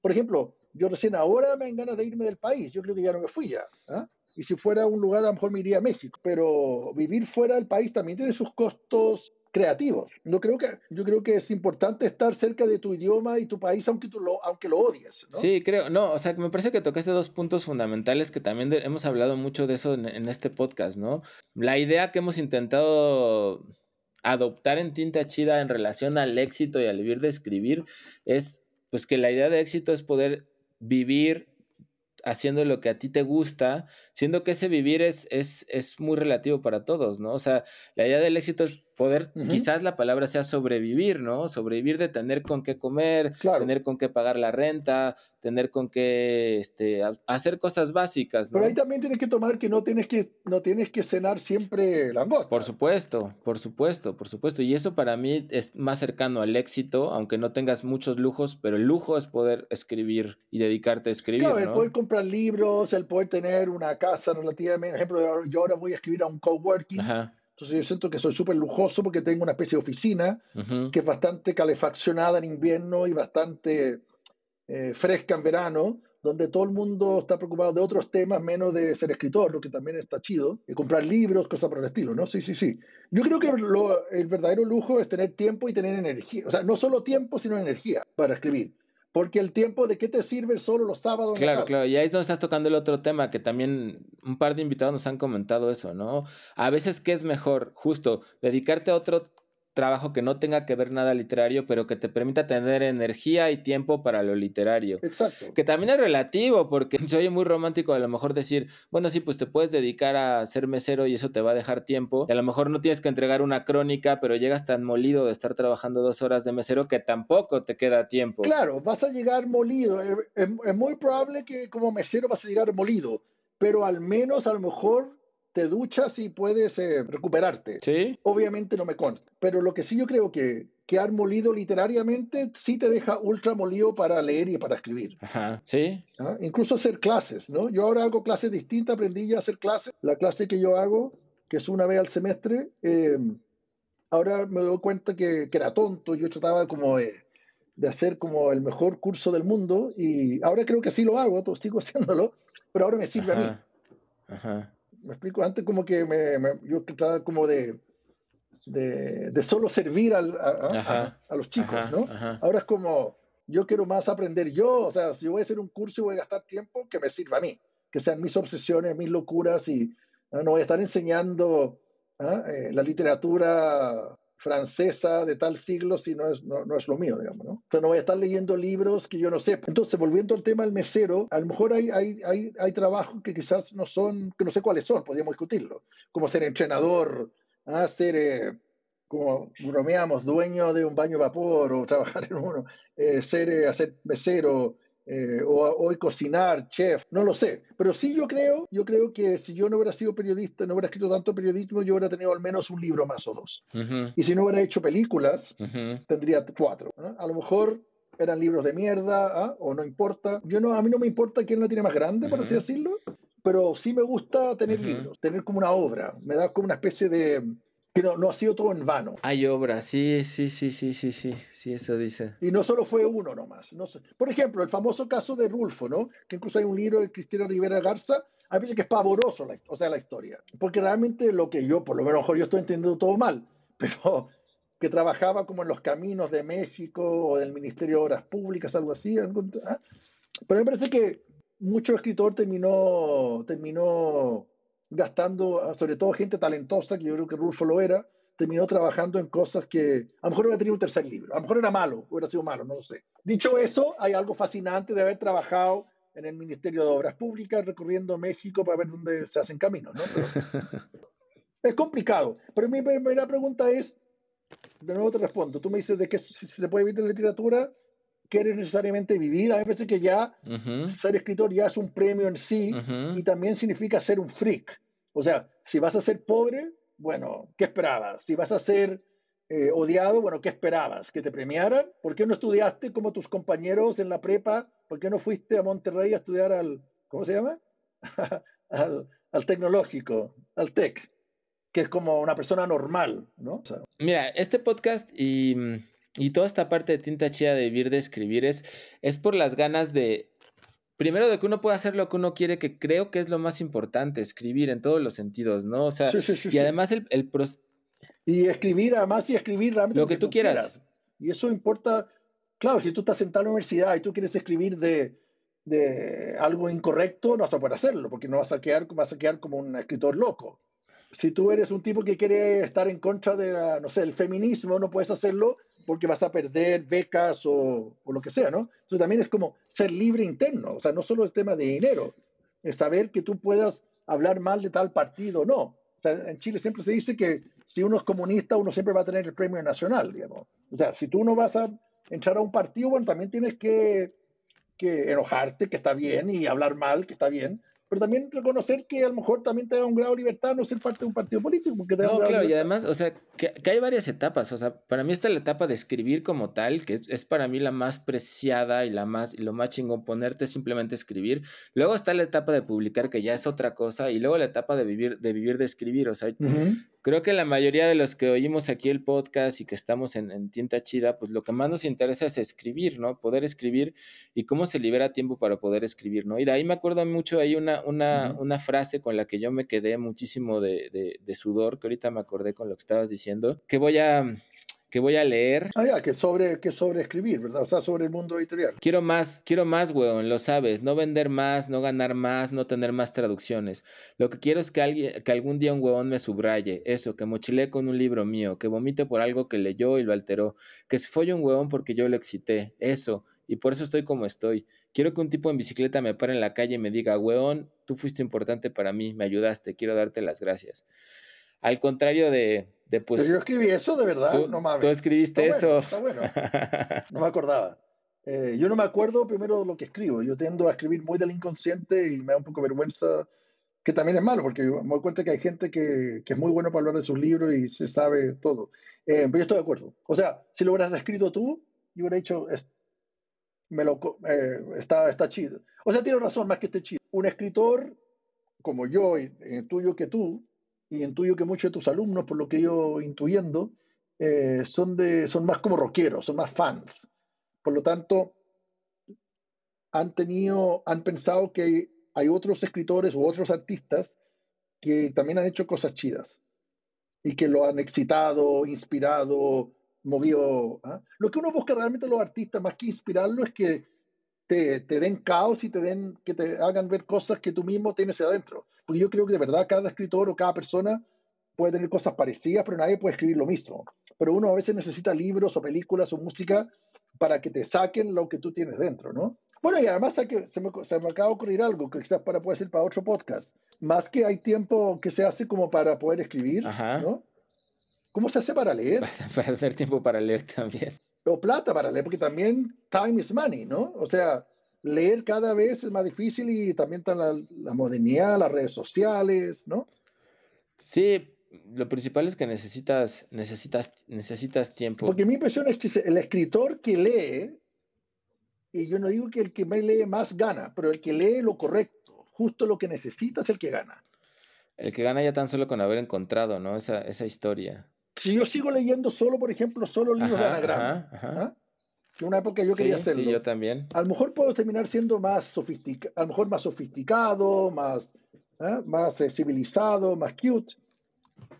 Speaker 1: Por ejemplo, yo recién ahora me dan ganas de irme del país. Yo creo que ya no me fui ya. ¿ah? Y si fuera un lugar, a lo mejor me iría a México. Pero vivir fuera del país también tiene sus costos creativos. No creo que, yo creo que es importante estar cerca de tu idioma y tu país, aunque, tú lo, aunque lo odies.
Speaker 2: Sí, creo. No, o sea, me parece que tocaste dos puntos fundamentales que también hemos hablado mucho de eso en, este podcast, ¿no? La idea que hemos intentado adoptar en tinta chida en relación al éxito y al vivir de escribir es pues que la idea de éxito es poder vivir haciendo lo que a ti te gusta, siendo que ese vivir es, es, es muy relativo para todos, ¿no? O sea, la idea del éxito es poder, quizás la palabra sea sobrevivir, ¿no? Sobrevivir de tener con qué comer, tener con qué pagar la renta, tener con qué este, hacer cosas básicas,
Speaker 1: ¿no? Pero ahí también tienes que tomar que no tienes que, no tienes que cenar siempre langosta.
Speaker 2: Por supuesto, por supuesto, por supuesto. Y eso para mí es más cercano al éxito, aunque no tengas muchos lujos, pero el lujo es poder escribir y dedicarte a escribir. Claro,
Speaker 1: el poder comprar libros, el poder tener una casa relativamente, por ejemplo, yo ahora voy a escribir a un coworking. Ajá entonces yo siento que soy súper lujoso porque tengo una especie de oficina que es bastante calefaccionada en invierno y bastante eh, fresca en verano, donde todo el mundo está preocupado de otros temas menos de ser escritor, lo que también está chido, y comprar libros, cosas por el estilo, ¿no? Sí, sí, sí. Yo creo que el verdadero lujo es tener tiempo y tener energía, o sea, no solo tiempo, sino energía para escribir. Porque el tiempo de qué te sirve solo los sábados.
Speaker 2: Claro, claro. Y ahí es donde estás tocando el otro tema, que también un par de invitados nos han comentado eso, ¿no? A veces, ¿qué es mejor? Justo, dedicarte a otro trabajo que no tenga que ver nada literario, pero que te permita tener energía y tiempo para lo literario.
Speaker 1: Exacto.
Speaker 2: Que también es relativo, porque se oye muy romántico a lo mejor decir, bueno, sí, pues te puedes dedicar a ser mesero y eso te va a dejar tiempo. Y a lo mejor no tienes que entregar una crónica, pero llegas tan molido de estar trabajando dos horas de mesero que tampoco te queda tiempo.
Speaker 1: Claro, vas a llegar molido. Es, es muy probable que como mesero vas a llegar molido, pero al menos a lo mejor te duchas y puedes eh, recuperarte.
Speaker 2: Sí.
Speaker 1: Obviamente no me consta, pero lo que sí yo creo que quedar molido literariamente sí te deja ultra molido para leer y para escribir.
Speaker 2: Ajá, sí.
Speaker 1: ¿Ah? Incluso hacer clases, ¿no? Yo ahora hago clases distintas, aprendí ya a hacer clases. La clase que yo hago, que es una vez al semestre, eh, ahora me doy cuenta que, que, era tonto, yo trataba como de, de, hacer como el mejor curso del mundo y ahora creo que sí lo hago, sigo haciéndolo, pero ahora me sirve a mí. Ajá. Me explico, antes como que me, yo trataba como de, de, solo servir al, a, los chicos, ¿no? Ahora es como, yo quiero más aprender yo, o sea, si voy a hacer un curso y voy a gastar tiempo, que me sirva a mí, que sean mis obsesiones, mis locuras y no voy a estar enseñando ¿ah? eh, la literatura francesa de tal siglo si no es, no, es lo mío, digamos, ¿no? O sea, no voy a estar leyendo libros que yo no sé. Entonces, volviendo al tema del mesero, a lo mejor hay, hay, hay, hay trabajos que quizás no son, que no sé cuáles son, podríamos discutirlo, como ser entrenador, ¿ah? ser, eh, como bromeamos, dueño de un baño de vapor o trabajar en uno, eh, ser, eh, hacer mesero, eh, o hoy cocinar, chef, no lo sé. Pero sí yo creo, yo creo que si yo no hubiera sido periodista, no hubiera escrito tanto periodismo, yo hubiera tenido al menos un libro más o dos. Y si no hubiera hecho películas, tendría cuatro. ¿ah? A lo mejor eran libros de mierda, ¿ah? o no importa. Yo no, a mí no me importa quién lo tiene más grande, por así decirlo, pero sí me gusta tener libros, tener como una obra. Me da como una especie de que no, ha sido todo en vano.
Speaker 2: Hay obras, sí, sí, sí, sí, sí, sí, sí, eso dice.
Speaker 1: Y no solo fue uno nomás. No Por ejemplo, el famoso caso de Rulfo, ¿no? Que incluso hay un libro de Cristina Rivera Garza, a mí que es pavoroso, la, o sea, la historia. Porque realmente lo que yo, por lo menos yo estoy entendiendo todo mal, pero que trabajaba como en los caminos de México o del Ministerio de Obras Públicas, algo así. ¿ah? Pero me parece que mucho escritor terminó, terminó gastando, ah, sobre todo gente talentosa, que yo creo que Rulfo lo era, terminó trabajando en cosas que a lo mejor hubiera tenido un tercer libro, a lo mejor era malo, hubiera sido malo, no lo sé. Dicho eso, hay algo fascinante de haber trabajado en el Ministerio de Obras Públicas, recorriendo México para ver dónde se hacen caminos, ¿no? es complicado, pero mi primera pregunta es, de nuevo te respondo, tú me dices de si se puede vivir de literatura, quieres necesariamente vivir. A mí me parece que ya ser escritor ya es un premio en sí y también significa ser un freak. O sea, si vas a ser pobre, bueno, ¿qué esperabas? Si vas a ser eh, odiado, bueno, ¿qué esperabas? ¿Que te premiaran? ¿Por qué no estudiaste como tus compañeros en la prepa? ¿Por qué no fuiste a Monterrey a estudiar al, ¿cómo se llama? al, al, tecnológico, al TEC, que es como una persona normal, ¿no?
Speaker 2: Mira, este podcast y, y, toda esta parte de tinta chida de vivir, de escribir, es, es por las ganas de primero de que uno pueda hacer lo que uno quiere, que creo que es lo más importante, escribir en todos los sentidos, ¿no? O sea, y además el, el
Speaker 1: Y escribir, además, y escribir realmente
Speaker 2: lo que, tú quieras.
Speaker 1: Y eso importa, claro, si tú estás sentado en la universidad y tú quieres escribir de, de algo incorrecto, no vas a poder hacerlo, porque no vas a quedar, vas a quedar como un escritor loco. si tú eres un tipo que quiere estar en contra de, no sé, el feminismo, no puedes hacerlo porque vas a perder becas o, o, lo que sea, ¿no? Entonces también es como ser libre interno, o sea, no solo el tema de dinero, es saber que tú puedas hablar mal de tal partido o no. O sea, en Chile siempre se dice que si uno es comunista, uno siempre va a tener el premio nacional, digamos. O sea, si tú no vas a entrar a un partido, bueno, también tienes que, que enojarte, que está bien, y hablar mal, que está bien, pero también reconocer que a lo mejor también te da un grado de libertad no ser parte de un partido político. Porque
Speaker 2: no, claro, y además, o sea, que, hay varias etapas. O sea, para mí está la etapa de escribir como tal, que es, para mí la más preciada y la más y lo más chingón ponerte simplemente escribir. Luego está la etapa de publicar, que ya es otra cosa, y luego la etapa de vivir, de vivir de escribir. O sea, Creo que la mayoría de los que oímos aquí el podcast y que estamos en, en, Tinta Chida, pues lo que más nos interesa es escribir, ¿no? Poder escribir y cómo se libera tiempo para poder escribir, ¿no? Y de ahí me acuerdo mucho, hay una, una, una frase con la que yo me quedé muchísimo de, de, de, sudor, que ahorita me acordé con lo que estabas diciendo, que voy a, que voy a leer.
Speaker 1: Ah, ya, que sobre, que sobre escribir, ¿verdad? O sea, sobre el mundo editorial.
Speaker 2: Quiero más, quiero más, weón, lo sabes. No vender más, no ganar más, no tener más traducciones. Lo que quiero es que, alguien, que algún día un weón me subraye. Eso, que mochile con un libro mío, que vomite por algo que leyó y lo alteró. Que se folle un weón porque yo lo excité. Eso. Y por eso estoy como estoy. Quiero que un tipo en bicicleta me pare en la calle y me diga, weón, tú fuiste importante para mí, me ayudaste, quiero darte las gracias. Al contrario de, de pues,
Speaker 1: yo escribí eso de verdad,
Speaker 2: tú,
Speaker 1: no mames.
Speaker 2: Tú escribiste eso.
Speaker 1: está bueno. No me acordaba. Eh, yo no me acuerdo primero de lo que escribo. Yo tiendo a escribir muy del inconsciente y me da un poco vergüenza, que también es malo, porque me doy cuenta que hay gente que, que es muy bueno para hablar de sus libros y se sabe todo. Eh, pero yo estoy de acuerdo. O sea, si lo hubieras escrito tú, yo hubiera dicho, me lo, eh, está, está chido. O sea, tiene razón, más que esté chido. Un escritor como yo, y el tuyo que tú, y intuyo que muchos de tus alumnos, por lo que yo intuyendo, eh, son, de, son más como rockeros, son más fans. Por lo tanto, han tenido, han pensado que hay otros escritores u otros artistas que también han hecho cosas chidas y que lo han excitado, inspirado, movido. ¿ah? Lo que uno busca realmente los artistas, más que inspirarlo, es que te, te, den caos y te den, que te hagan ver cosas que tú mismo tienes adentro. Porque yo creo que de verdad cada escritor o cada persona puede tener cosas parecidas, pero nadie puede escribir lo mismo. Pero uno a veces necesita libros o películas o música para que te saquen lo que tú tienes dentro, ¿no? Bueno, y además se me, se me acaba de ocurrir algo que quizás para, puede ser para otro podcast. Más que hay tiempo que se hace como para poder escribir, ¿no? ¿Cómo se hace para leer?
Speaker 2: Para, tener tiempo para leer también.
Speaker 1: O plata para leer, porque también time is money, ¿no? O sea, leer cada vez es más difícil y también está la, la modernidad, las redes sociales, ¿no?
Speaker 2: Sí, lo principal es que necesitas, necesitas, necesitas tiempo.
Speaker 1: Porque mi impresión es que el escritor que lee, y yo no digo que el que más lee más gana, pero el que lee lo correcto, justo lo que necesita es el que gana.
Speaker 2: El que gana ya tan solo con haber encontrado, ¿no? Esa, esa historia.
Speaker 1: Si yo sigo leyendo solo, por ejemplo, solo libros de anagrama, ¿ah? que una época yo quería hacerlo.
Speaker 2: Sí, yo también.
Speaker 1: A lo mejor puedo terminar siendo más sofisticado, a lo mejor más sofisticado, más, ¿eh? más civilizado, más cute,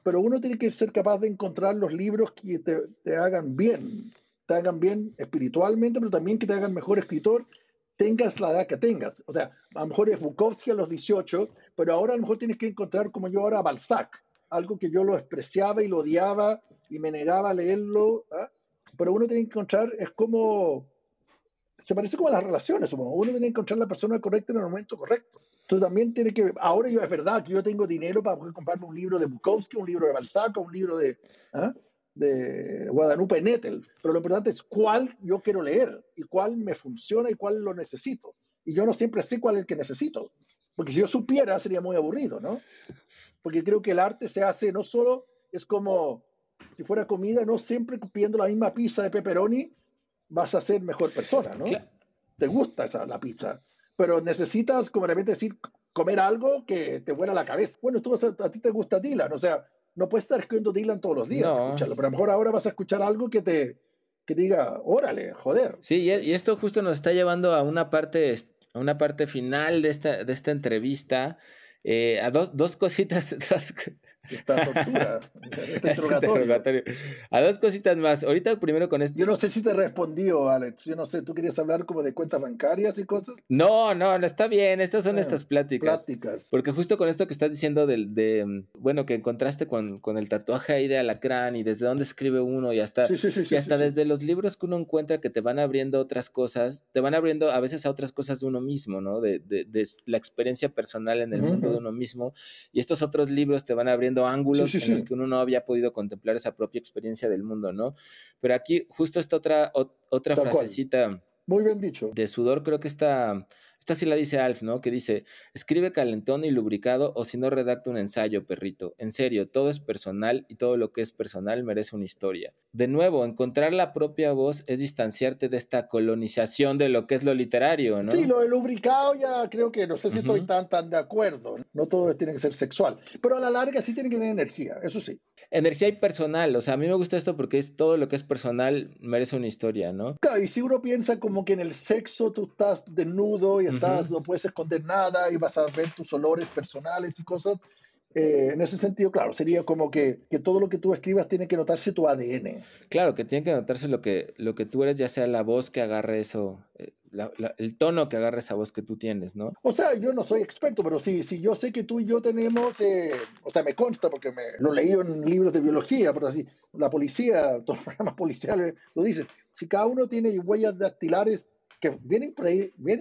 Speaker 1: pero uno tiene que ser capaz de encontrar los libros que te, te, hagan bien, te hagan bien espiritualmente, pero también que te hagan mejor escritor, tengas la edad que tengas. O sea, a lo mejor es Bukowski a los 18, pero ahora a lo mejor tienes que encontrar como yo ahora a Balzac, algo que yo lo despreciaba y lo odiaba y me negaba a leerlo. ¿eh? pero uno tiene que encontrar, es como, se parece como a las relaciones, uno tiene que encontrar la persona correcta en el momento correcto. Entonces también tiene que, ahora yo es verdad que yo tengo dinero para poder comprarme un libro de Bukowski, un libro de Balzac, un libro de, ¿ah? de Guadalupe Nettel, pero lo importante es cuál yo quiero leer y cuál me funciona y cuál lo necesito. Y yo no siempre sé cuál es el que necesito, porque si yo supiera sería muy aburrido, ¿no? Porque creo que el arte se hace no solo, es como si fuera comida, no siempre pidiendo la misma pizza de pepperoni vas a ser mejor persona, ¿no? Te gusta esa, la pizza, pero necesitas, como de repente decir, comer algo que te vuela la cabeza. Bueno, tú a, ti te gusta Dylan, o sea, no puedes estar escribiendo Dylan todos los días, pero a lo mejor ahora vas a escuchar algo que te, que diga, órale, joder.
Speaker 2: Sí, y esto justo nos está llevando a una parte, una parte final de esta, de esta entrevista, eh, a dos, dos cositas,
Speaker 1: esta tortura, este interrogatorio.
Speaker 2: A dos cositas más. Ahorita primero con esto.
Speaker 1: Yo no sé si te respondió, Alex. Yo no sé, ¿tú querías hablar como de cuentas bancarias y cosas?
Speaker 2: No, no, no está bien. Estas son ah, estas pláticas. Pláticas. Porque justo con esto que estás diciendo del, de, bueno, que encontraste con, con el tatuaje ahí de alacrán y desde dónde escribe uno y hasta, y hasta desde los libros que uno encuentra que te van abriendo otras cosas, te van abriendo a veces a otras cosas de uno mismo, ¿no? De, de, de la experiencia personal en el mundo de uno mismo. Y estos otros libros te van abriendo ángulos en los que uno no había podido contemplar esa propia experiencia del mundo, ¿no? Pero aquí justo esta otra, otra frasecita.
Speaker 1: Muy bien dicho.
Speaker 2: De sudor, creo que está esta sí la dice Alf, ¿no? Que dice, escribe calentón y lubricado o si no redacta un ensayo, perrito. En serio, todo es personal y todo lo que es personal merece una historia. De nuevo, encontrar la propia voz es distanciarte de esta colonización de lo que es lo literario, ¿no?
Speaker 1: Sí, lo de lubricado ya creo que no sé si estoy tan, tan de acuerdo. No todo tiene que ser sexual, pero a la larga sí tiene que tener energía, eso sí.
Speaker 2: Energía y personal, o sea, a mí me gusta esto porque es todo lo que es personal merece una historia, ¿no?
Speaker 1: Claro, y si uno piensa como que en el sexo tú estás desnudo y no puedes esconder nada y vas a ver tus olores personales y cosas. Eh, en ese sentido, claro, sería como que, que, todo lo que tú escribas tiene que notarse tu ADN.
Speaker 2: Claro, que tiene que notarse lo que, lo que tú eres, ya sea la voz que agarre eso, eh, el tono que agarre esa voz que tú tienes, ¿no?
Speaker 1: O sea, yo no soy experto, pero sí, si yo sé que tú y yo tenemos, eh, o sea, me consta porque me lo leí en libros de biología, pero así, la policía, todos los programas policiales lo dicen, si cada uno tiene huellas dactilares que bien,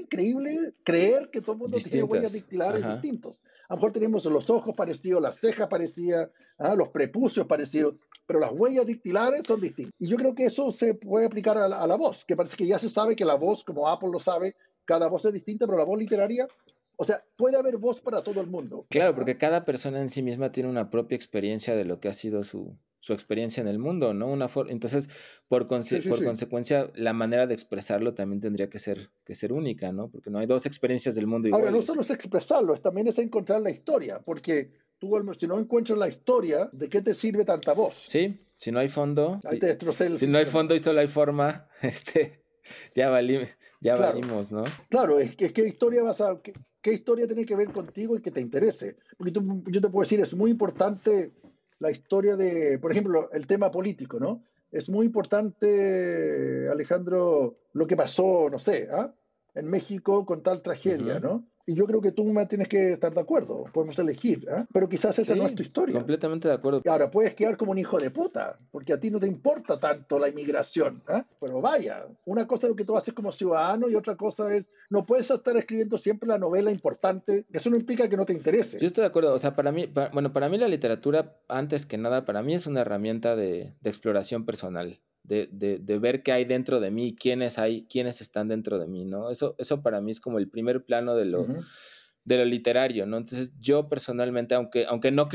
Speaker 1: increíble creer que todo el mundo tiene huellas dactilares distintos. A lo mejor tenemos los ojos parecidos, las cejas parecidas, ¿ah? los prepucios parecidos, pero las huellas dactilares son distintas. Y yo creo que eso se puede aplicar a la, voz, que parece que ya se sabe que la voz, como Apple lo sabe, cada voz es distinta, pero la voz literaria o sea, puede haber voz para todo el mundo.
Speaker 2: Claro, porque cada persona en sí misma tiene una propia experiencia de lo que ha sido su, su experiencia en el mundo, ¿no? Una entonces, por, por consecuencia, la manera de expresarlo también tendría que ser, que ser única, ¿no? Porque no hay dos experiencias del mundo iguales.
Speaker 1: Ahora, no solo es expresarlo, también es encontrar la historia, porque tú, si no encuentras la historia, ¿de qué te sirve tanta voz?
Speaker 2: Sí, si no hay fondo, si no hay fondo y solo hay forma, este, ya, ya valimos, ¿no?
Speaker 1: Claro, es que qué historia vas a... Qué, qué historia tiene que ver contigo y que te interese. Porque yo te puedo decir, es muy importante la historia de, por ejemplo, el tema político, ¿no? Es muy importante, Alejandro, lo que pasó, no sé, ¿ah? en México con tal tragedia, ¿no? Y yo creo que tú me tienes que estar de acuerdo, podemos elegir, ¿eh? pero quizás esa no es tu historia.
Speaker 2: Completamente de acuerdo.
Speaker 1: Y ahora puedes quedar como un hijo de puta, porque a ti no te importa tanto la inmigración. ¿eh? Pero vaya, una cosa es lo que tú haces como ciudadano y otra cosa es, no puedes estar escribiendo siempre la novela importante, eso no implica que no te interese.
Speaker 2: Yo estoy de acuerdo, o sea, para mí, bueno, para mí la literatura, antes que nada, para mí es una herramienta de, de exploración personal de, de, de, ver qué hay dentro de mí, quiénes hay, quiénes están dentro de mí, ¿no? Eso, eso para mí es como el primer plano de lo, de lo literario, ¿no? Entonces yo personalmente, aunque, aunque no,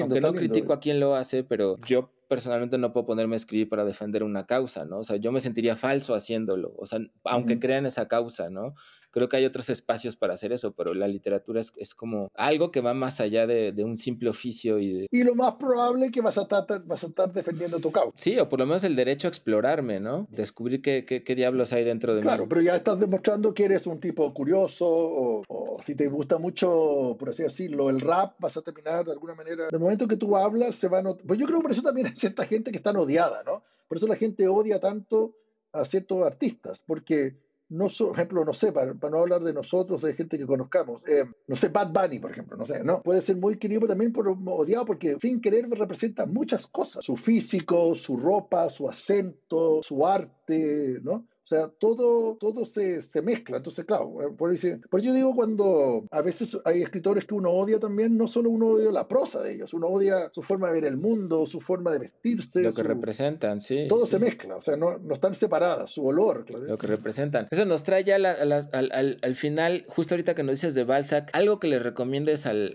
Speaker 2: aunque no critico a quien lo hace, pero yo personalmente no puedo ponerme a escribir para defender una causa, ¿no? O sea, yo me sentiría falso haciéndolo, o sea, aunque crean esa causa, ¿no? Creo que hay otros espacios para hacer eso, pero la literatura es, es como algo que va más allá de, de, un simple oficio y de...
Speaker 1: Y lo más probable es que vas a, estar, vas a estar defendiendo tu causa.
Speaker 2: Sí, o por lo menos el derecho a explorarme, ¿no? Descubrir qué, qué, qué diablos hay dentro de
Speaker 1: mí. Claro, pero ya estás demostrando que eres un tipo curioso o, o si te gusta mucho, por así decirlo, el rap, vas a terminar de alguna manera... el momento que tú hablas, se va a notar... Pues yo creo que por eso también hay cierta gente que está odiada, ¿no? Por eso la gente odia tanto a ciertos artistas, porque no, por ejemplo, no sé, para, no hablar de nosotros, de gente que conozcamos, eh, no sé, Bad Bunny, por ejemplo, no sé, ¿no? Puede ser muy querido también por odiado porque sin querer representa muchas cosas, su físico, su ropa, su acento, su arte, ¿no? O sea, todo, todo se, se mezcla. Entonces, claro, eh, por, eso, por yo digo cuando a veces hay escritores que uno odia también, no solo uno odia la prosa de ellos, uno odia su forma de ver el mundo, su forma de vestirse.
Speaker 2: Lo que representan, sí.
Speaker 1: Todo se mezcla, o sea, no, no están separadas, su olor.
Speaker 2: Lo que representan. Eso nos trae ya al, al, al, final, justo ahorita que nos dices de Balzac, algo que le recomiendes al,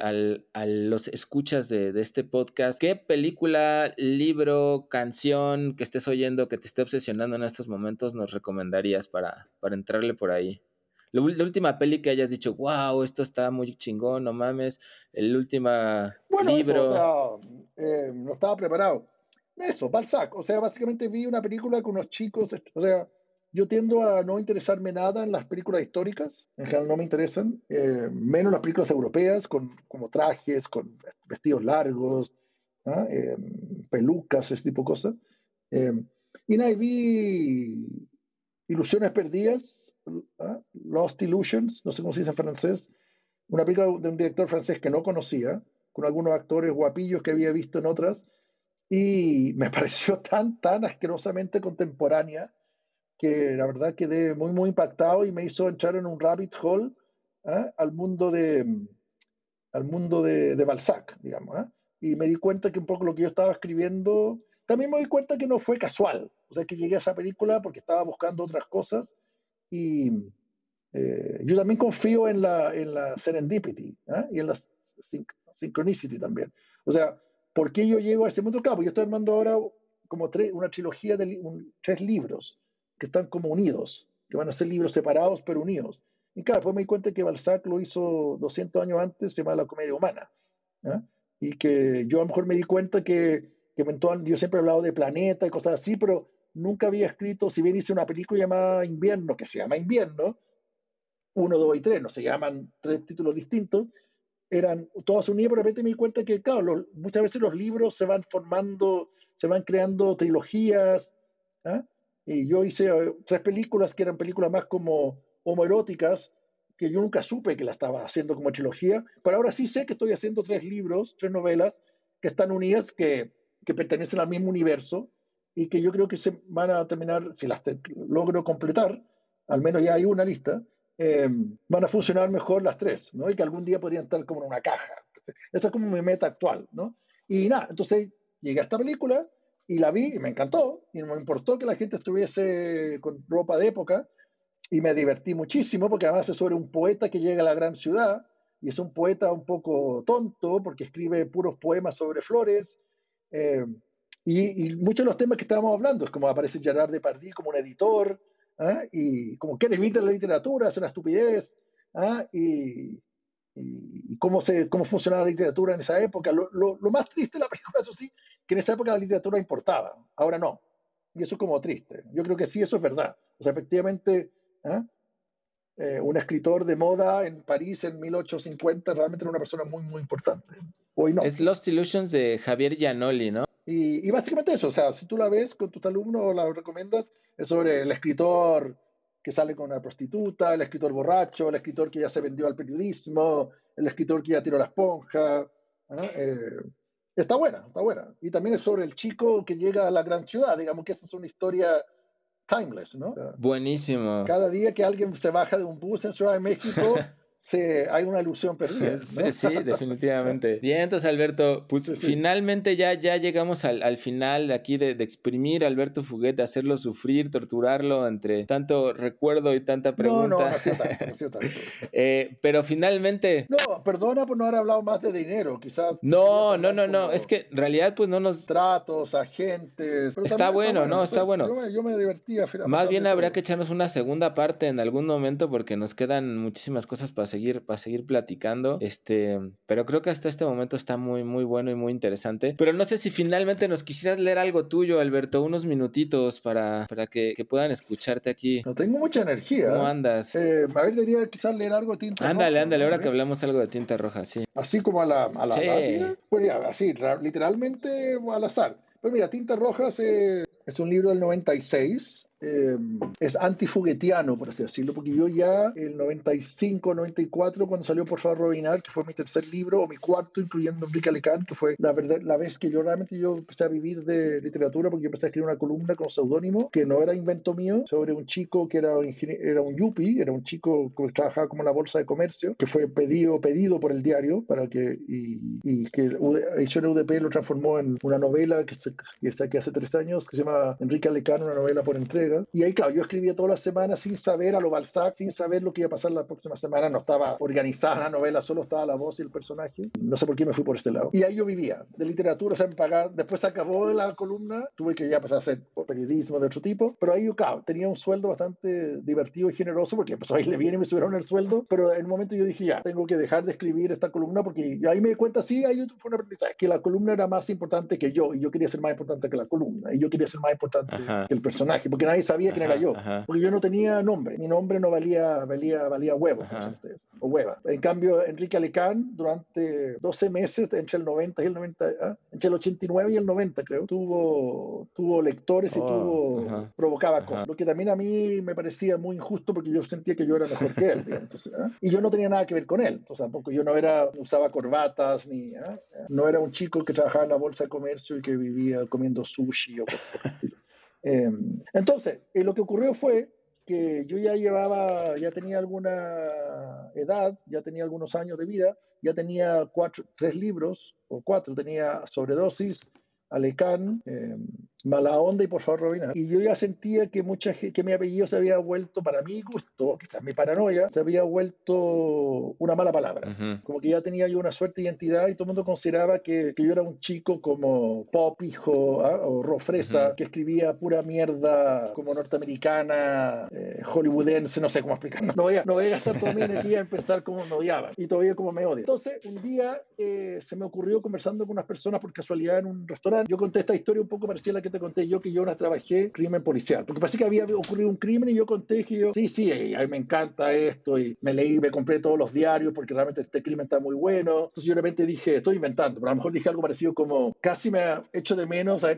Speaker 2: a los escuchas de, de este podcast. ¿Qué película, libro, canción que estés oyendo que te esté obsesionando en estos momentos nos recomiendas? Recomendarías para, para entrarle por ahí? La, última peli que hayas dicho, wow, esto está muy chingón, no mames. El último libro.
Speaker 1: Eh, no estaba preparado. Eso, Balzac. O sea, básicamente vi una película con unos chicos, o sea, yo tiendo a no interesarme nada en las películas históricas, en general no me interesan, eh, menos las películas europeas, con como trajes, con vestidos largos, ¿ah? eh, pelucas, ese tipo de cosas. Eh, y nada, vi Ilusiones Perdidas, ¿ah? Lost Illusions, no sé cómo se dice en francés, una película de un director francés que no conocía, con algunos actores guapillos que había visto en otras, y me pareció tan, tan asquerosamente contemporánea que la verdad quedé muy, muy impactado y me hizo entrar en un rabbit hole ¿ah? al mundo de al mundo de, Balzac, digamos. ¿ah? Y me di cuenta que un poco lo que yo estaba escribiendo, también me di cuenta que no fue casual. O sea, que llegué a esa película porque estaba buscando otras cosas y eh, yo también confío en la, en la serendipity ¿ah? y en la synchronicity también. O sea, ¿por qué yo llego a este mundo? Claro, yo estoy armando ahora como una trilogía de tres libros que están como unidos, que van a ser libros separados pero unidos. Y claro, después me di cuenta que Balzac lo hizo 200 años antes, se llama La Comedia Humana. Y que yo a lo mejor me di cuenta que, que yo siempre he hablado de planeta y cosas así, pero nunca había escrito, si bien hice una película llamada Invierno, que se llama Invierno, uno, dos y tres, no se llaman tres títulos distintos, eran todas unidas, pero de repente me di cuenta que, claro, muchas veces los libros se van formando, se van creando trilogías, ¿ah? Y yo hice eh, tres películas que eran películas más como homoeróticas, que yo nunca supe que la estaba haciendo como trilogía, pero ahora sí sé que estoy haciendo tres libros, tres novelas que están unidas, que, que pertenecen al mismo universo y que yo creo que se van a terminar, si las logro completar, al menos ya hay una lista, eh, van a funcionar mejor las tres, ¿no? Y que algún día podrían estar como en una caja. Esa es como mi meta actual, ¿no? Y nada, entonces llegué a esta película y la vi y me encantó, y me importó que la gente estuviese con ropa de época, y me divertí muchísimo, porque además es sobre un poeta que llega a la gran ciudad, y es un poeta un poco tonto, porque escribe puros poemas sobre flores, eh, y, muchos de los temas que estábamos hablando, es como aparece Gerard Depardieu como un editor, ¿ah? y como que evita la literatura, es una estupidez, ¿ah? y, y, cómo, se, cómo funcionaba la literatura en esa época. Lo, lo, lo, más triste de la película, eso sí, que en esa época la literatura importaba, ahora no. Y eso es como triste. Yo creo que sí, eso es verdad. O sea, efectivamente, ¿eh? Eh, un escritor de moda en París en 1850 realmente era una persona muy, muy importante. Hoy no.
Speaker 2: Es Lost Illusions de Javier Giannoli, ¿no?
Speaker 1: Y, y básicamente eso, o sea, si tú la ves con tus alumnos o la recomiendas, es sobre el escritor que sale con una prostituta, el escritor borracho, el escritor que ya se vendió al periodismo, el escritor que ya tiró la esponja. ¿eh? Está buena, está buena. Y también es sobre el chico que llega a la gran ciudad, digamos que esa es una historia timeless, ¿no?
Speaker 2: Buenísimo.
Speaker 1: Cada día que alguien se baja de un bus en Ciudad de México, se, hay una ilusión perdida.
Speaker 2: Sí, sí, definitivamente. Bien, entonces Alberto, pues finalmente ya, ya llegamos al, al final de aquí de, de, exprimir a Alberto Fuguet, de hacerlo sufrir, torturarlo entre tanto recuerdo y tanta pregunta. No, no, no, no eh, pero finalmente...
Speaker 1: No, perdona por no haber hablado más de dinero, quizás.
Speaker 2: No, no, no, no, es que en realidad pues no nos...
Speaker 1: Tratos, agentes...
Speaker 2: Está bueno, no, está bueno.
Speaker 1: Yo me, yo me divertía.
Speaker 2: Más bien habría que echarnos una segunda parte en algún momento porque nos quedan muchísimas cosas para seguir, para seguir platicando. Este, pero creo que hasta este momento está muy, muy bueno y muy interesante. Pero no sé si finalmente nos quisieras leer algo tuyo, Alberto, unos minutitos para, para que, que puedan escucharte aquí.
Speaker 1: No tengo mucha energía.
Speaker 2: ¿Cómo andas?
Speaker 1: Eh, a ver, debería quizás leer algo de tinta
Speaker 2: ándale, roja. Ándale, ahora que hablamos algo de tinta roja, sí.
Speaker 1: Así como a la, a la sí. Pues ya, así, literalmente al azar. Pues mira, Tinta Roja se, es un libro del 96 eh, es antifuguetiano, por así decirlo, porque yo ya el 95, 94, cuando salió Por favor Robinar, que fue mi tercer libro, o mi cuarto, incluyendo Enrique Lecán, que fue la, verdad, la vez que yo realmente yo empecé a vivir de literatura, porque yo empecé a escribir una columna con seudónimo, que no era invento mío, sobre un chico que era, era un yuppie, era un chico que trabajaba como en la bolsa de comercio, que fue pedido, pedido por el diario, para que, y, y que Edición UDP lo transformó en una novela que, se, que hace tres años, que se llama Enrique Lecán, una novela por entrega y ahí, claro, yo escribía todas las semanas sin saber a lo Balzac, sin saber lo que iba a pasar la próxima semana. No estaba organizada la novela, solo estaba la voz y el personaje. No sé por qué me fui por ese lado. Y ahí yo vivía de literatura, o sea, me pagaba. Después se acabó la columna, tuve que ya pasar a hacer periodismo de otro tipo, pero ahí yo, claro, tenía un sueldo bastante divertido y generoso porque pues ahí le viene y me subieron el sueldo, pero en un momento yo dije, ya, tengo que dejar de escribir esta columna porque ahí me di cuenta, sí, ahí fue un aprendizaje, que la columna era más importante que yo y yo quería ser más importante que la columna y yo quería ser más importante que el personaje, porque nadie sabía quién era yo, porque yo no tenía nombre, mi nombre no valía, valía, valía huevo, o hueva. En cambio, Enrique Alecán, durante 12 meses, entre el 90 y el 90, ¿ah? entre el 89 y el 90, creo, tuvo, tuvo lectores y oh, tuvo, provocaba cosas, lo que también a mí me parecía muy injusto porque yo sentía que yo era mejor que él, ¿ah? y yo no tenía nada que ver con él, entonces tampoco yo no era, usaba corbatas, ni, ¿ah? no era un chico que trabajaba en la bolsa de comercio y que vivía comiendo sushi o cosas por el estilo. Em, entonces, lo que ocurrió fue que yo ya llevaba, ya tenía alguna edad, ya tenía algunos años de vida, ya tenía cuatro, tres libros o cuatro, tenía sobredosis, Alecán, eh, Mala Onda y por favor Robina. Y yo ya sentía que mucha que mi apellido se había vuelto, para mi gusto, quizás mi paranoia, se había vuelto una mala palabra. Como que ya tenía yo una suerte de identidad y todo el mundo consideraba que, que yo era un chico como pop, hijo ¿ah? o rofresa, que escribía pura mierda como norteamericana, eh, hollywoodense, no sé cómo explicarlo. No voy a, no voy a gastar toda mi energía en pensar cómo me odiaban y todavía cómo me odian. Entonces, un día eh, se me ocurrió conversando con unas personas por casualidad en un restaurante. Yo conté esta historia un poco parecida a la que te conté yo que yo una trabajé crimen policial, porque parece que había ocurrido un crimen y yo conté que yo, sí, sí, a mí me encanta esto y me leí, me compré todos los diarios porque realmente este crimen está muy bueno. Entonces yo realmente dije, estoy inventando, pero a lo mejor dije algo parecido como, casi me ha hecho de menos a,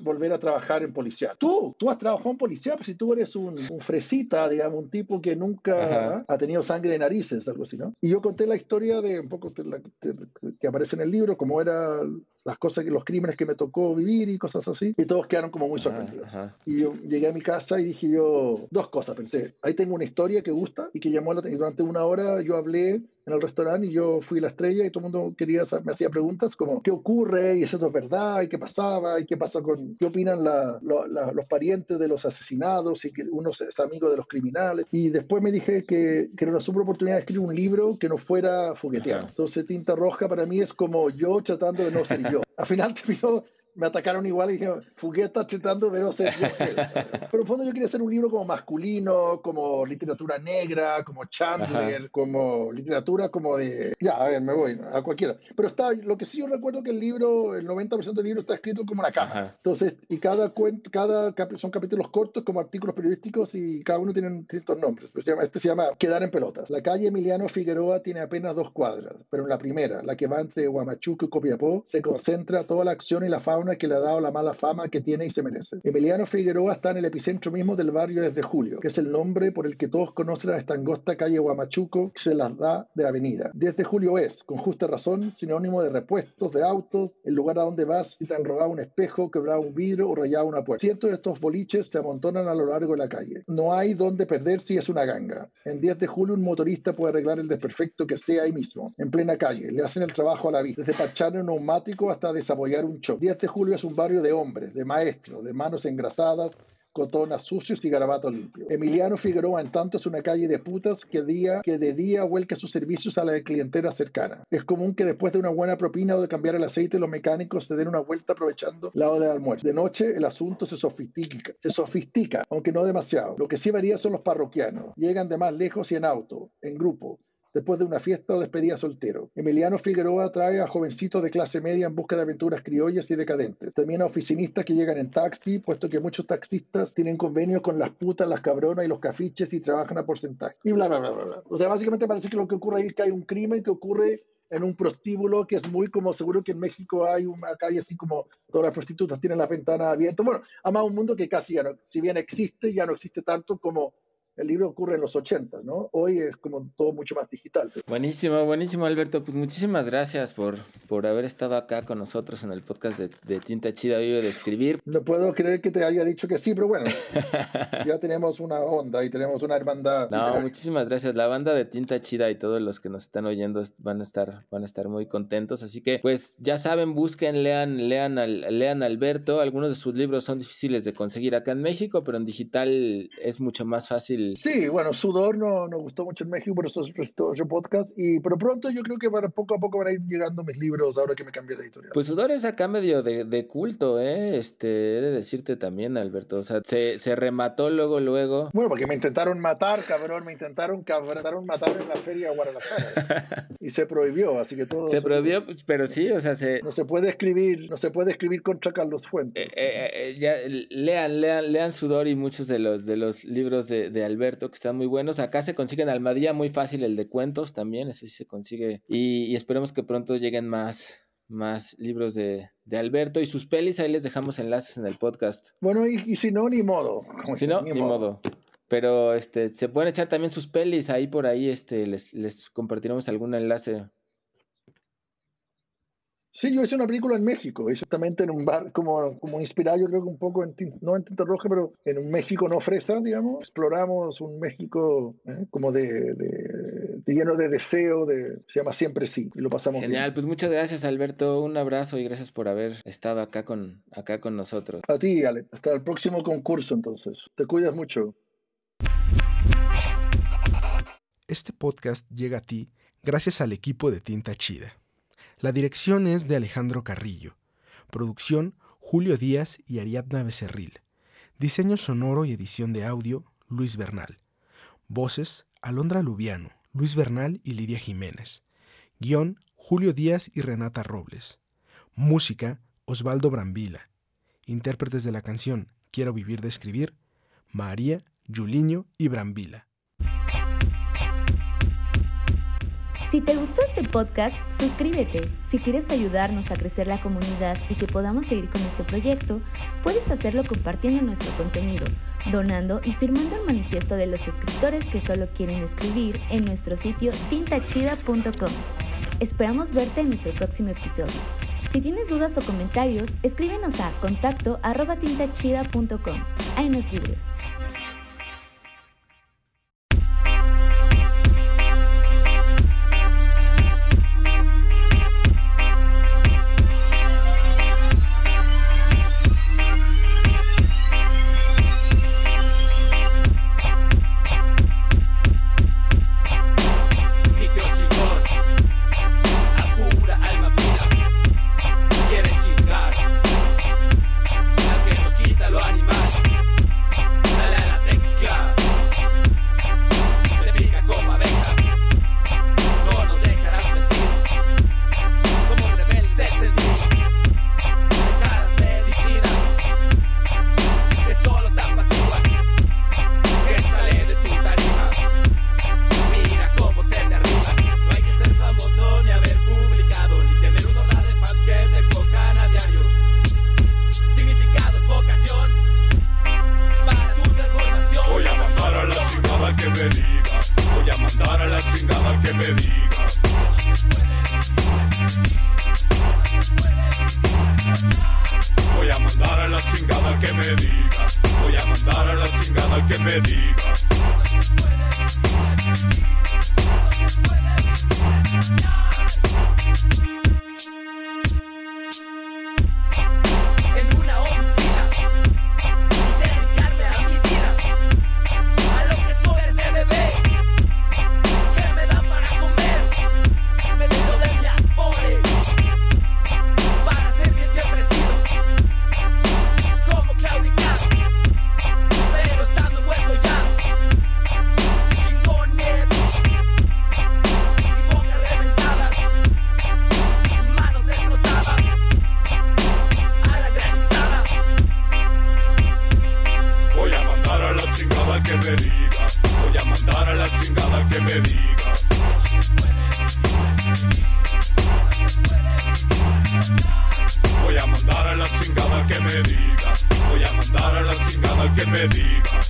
Speaker 1: volver a trabajar en policial. Tú, tú has trabajado en policial, pues si tú eres un, fresita, digamos, un tipo que nunca ha tenido sangre en narices, algo así, ¿no? Y yo conté la historia de un poco que aparece en el libro, como era las cosas, los crímenes que me tocó vivir y cosas así, y todos quedaron como muy sorprendidos. Y yo llegué a mi casa y dije yo, dos cosas, pensé, ahí tengo una historia que gusta y que llamó la atención. Durante una hora yo hablé en el restaurante y yo fui la estrella y todo el mundo quería, me hacía preguntas como, ¿qué ocurre? ¿Y eso es verdad? ¿Y qué pasaba? ¿Y qué pasa con, qué opinan los parientes de los asesinados? Y que uno es amigo de los criminales. Y después me dije que, que era una super oportunidad de escribir un libro que no fuera fugueteado. Entonces, Tinta Roja para mí es como yo tratando de no ser yo. Al final terminó me atacaron igual y dije, Fuguet está tratando de no ser Pero en fondo yo quería hacer un libro como masculino, como literatura negra, como Chandler, como literatura como de... Ya, a ver, me voy, a cualquiera. Pero está, lo que sí yo recuerdo que el libro, el 90% del libro está escrito como una cama. Entonces, y cada, cuento, cada son capítulos cortos como artículos periodísticos y cada uno tiene distintos nombres. Pues este se llama Quedar en pelotas. La calle Emiliano Figueroa tiene apenas dos cuadras, pero en la primera, la que va entre Huamachuco y Copiapó, se concentra toda la acción y la fauna que le ha dado la mala fama que tiene y se merece. Emiliano Figueroa está en el epicentro mismo del barrio desde julio, que es el nombre por el que todos conocen a esta angosta calle Guamachuco que se las da de avenida. Desde julio es, con justa razón, sinónimo de repuestos de autos, el lugar a donde vas si te han robado un espejo, quebrado un vidrio o rayado una puerta. Cientos de estos boliches se amontonan a lo largo de la calle. No hay donde perder si es una ganga. En 10 de julio un motorista puede arreglar el desperfecto que sea ahí mismo, en plena calle. Le hacen el trabajo a la vista, desde parchar un neumático hasta desapoyar un choque. 10 de Julio es un barrio de hombres, de maestros, de manos engrasadas, cotonas sucios y garabatos limpios. Emiliano Figueroa, en tanto, es una calle de putas que, día, que de día vuelca sus servicios a la clientela cercana. Es común que después de una buena propina o de cambiar el aceite, los mecánicos se den una vuelta aprovechando la hora de almuerzo. De noche, el asunto se sofistica, se sofistica, aunque no demasiado. Lo que sí varía son los parroquianos. Llegan de más lejos y en auto, en grupo, después de una fiesta o despedida soltero. Emiliano Figueroa trae a jovencitos de clase media en busca de aventuras criollas y decadentes. También a oficinistas que llegan en taxi, puesto que muchos taxistas tienen convenios con las putas, las cabronas y los cafiches y trabajan a porcentaje. Y bla, bla, bla, bla. O sea, básicamente parece que lo que ocurre ahí es que hay un crimen que ocurre en un prostíbulo que es muy como seguro que en México hay una calle así como todas las prostitutas tienen las ventanas abiertas. Bueno, además un mundo que casi ya no, si bien existe, ya no existe tanto como el libro ocurre en los 80, ¿no? Hoy es como todo mucho más digital.
Speaker 2: Buenísimo, buenísimo, Alberto. Pues muchísimas gracias por, por haber estado acá con nosotros en el podcast de, Tinta Chida Vive de Escribir.
Speaker 1: No puedo creer que te haya dicho que sí, pero bueno, ya tenemos una onda y tenemos una hermandad.
Speaker 2: No, muchísimas gracias. La banda de Tinta Chida y todos los que nos están oyendo van a estar, van a estar muy contentos. Así que, pues, ya saben, busquen, lean, lean, al, lean Alberto. Algunos de sus libros son difíciles de conseguir acá en México, pero en digital es mucho más fácil el...
Speaker 1: Sí, bueno, Sudor no nos gustó mucho en México, por eso restó otro podcast. Y, pero pronto yo creo que para poco a poco van a ir llegando mis libros ahora que me cambié de editorial.
Speaker 2: Pues Sudor es acá medio de, de culto, ¿eh? Este, he de decirte también, Alberto. O sea, se, se remató luego, luego.
Speaker 1: Bueno, porque me intentaron matar, cabrón, me intentaron, cabrón, matar en la feria de Guadalajara. y se prohibió, así que todo...
Speaker 2: Se prohibió, pues, pero sí, o sea, se...
Speaker 1: No se puede escribir, no se puede escribir contra Carlos Fuentes.
Speaker 2: Eh, eh, eh, ya, lean, lean, lean Sudor y muchos de los, de los libros de, de, Alberto que están muy buenos. Acá se consiguen Almadía muy fácil el de cuentos también, ese sí se consigue. Y, y esperemos que pronto lleguen más, más libros de, de, Alberto y sus pelis. Ahí les dejamos enlaces en el podcast.
Speaker 1: Bueno, y, y si no, ni modo.
Speaker 2: Si no, ni, ni modo. modo. Pero este, se pueden echar también sus pelis ahí por ahí, este, les, les compartiremos algún enlace
Speaker 1: Sí, yo hice una película en México, exactamente en un bar, como, como inspirado yo creo que un poco, en, no en tinta roja, pero en un México no fresa, digamos. Exploramos un México ¿eh? como de, de, de, lleno de deseo, de, se llama Siempre Sí, y lo pasamos
Speaker 2: Genial,
Speaker 1: bien.
Speaker 2: pues muchas gracias Alberto, un abrazo y gracias por haber estado acá con, acá con nosotros.
Speaker 1: A ti, Ale, hasta el próximo concurso entonces. Te cuidas mucho.
Speaker 3: Este podcast llega a ti gracias al equipo de Tinta Chida. La dirección es de Alejandro Carrillo. Producción, Julio Díaz y Ariadna Becerril. Diseño sonoro y edición de audio, Luis Bernal. Voces, Alondra Lubiano, Luis Bernal y Lidia Jiménez. Guión, Julio Díaz y Renata Robles. Música, Osvaldo Brambila. Intérpretes de la canción Quiero vivir de escribir, María, Juliño y Brambila.
Speaker 4: Si te gustó este podcast, suscríbete. Si quieres ayudarnos a crecer la comunidad y que podamos seguir con este proyecto, puedes hacerlo compartiendo nuestro contenido, donando y firmando el manifiesto de los escritores que solo quieren escribir en nuestro sitio tintachida.com. Esperamos verte en nuestro próximo episodio. Si tienes dudas o comentarios, escríbenos a contacto arroba tintachida.com. Libros.
Speaker 5: al que me diga.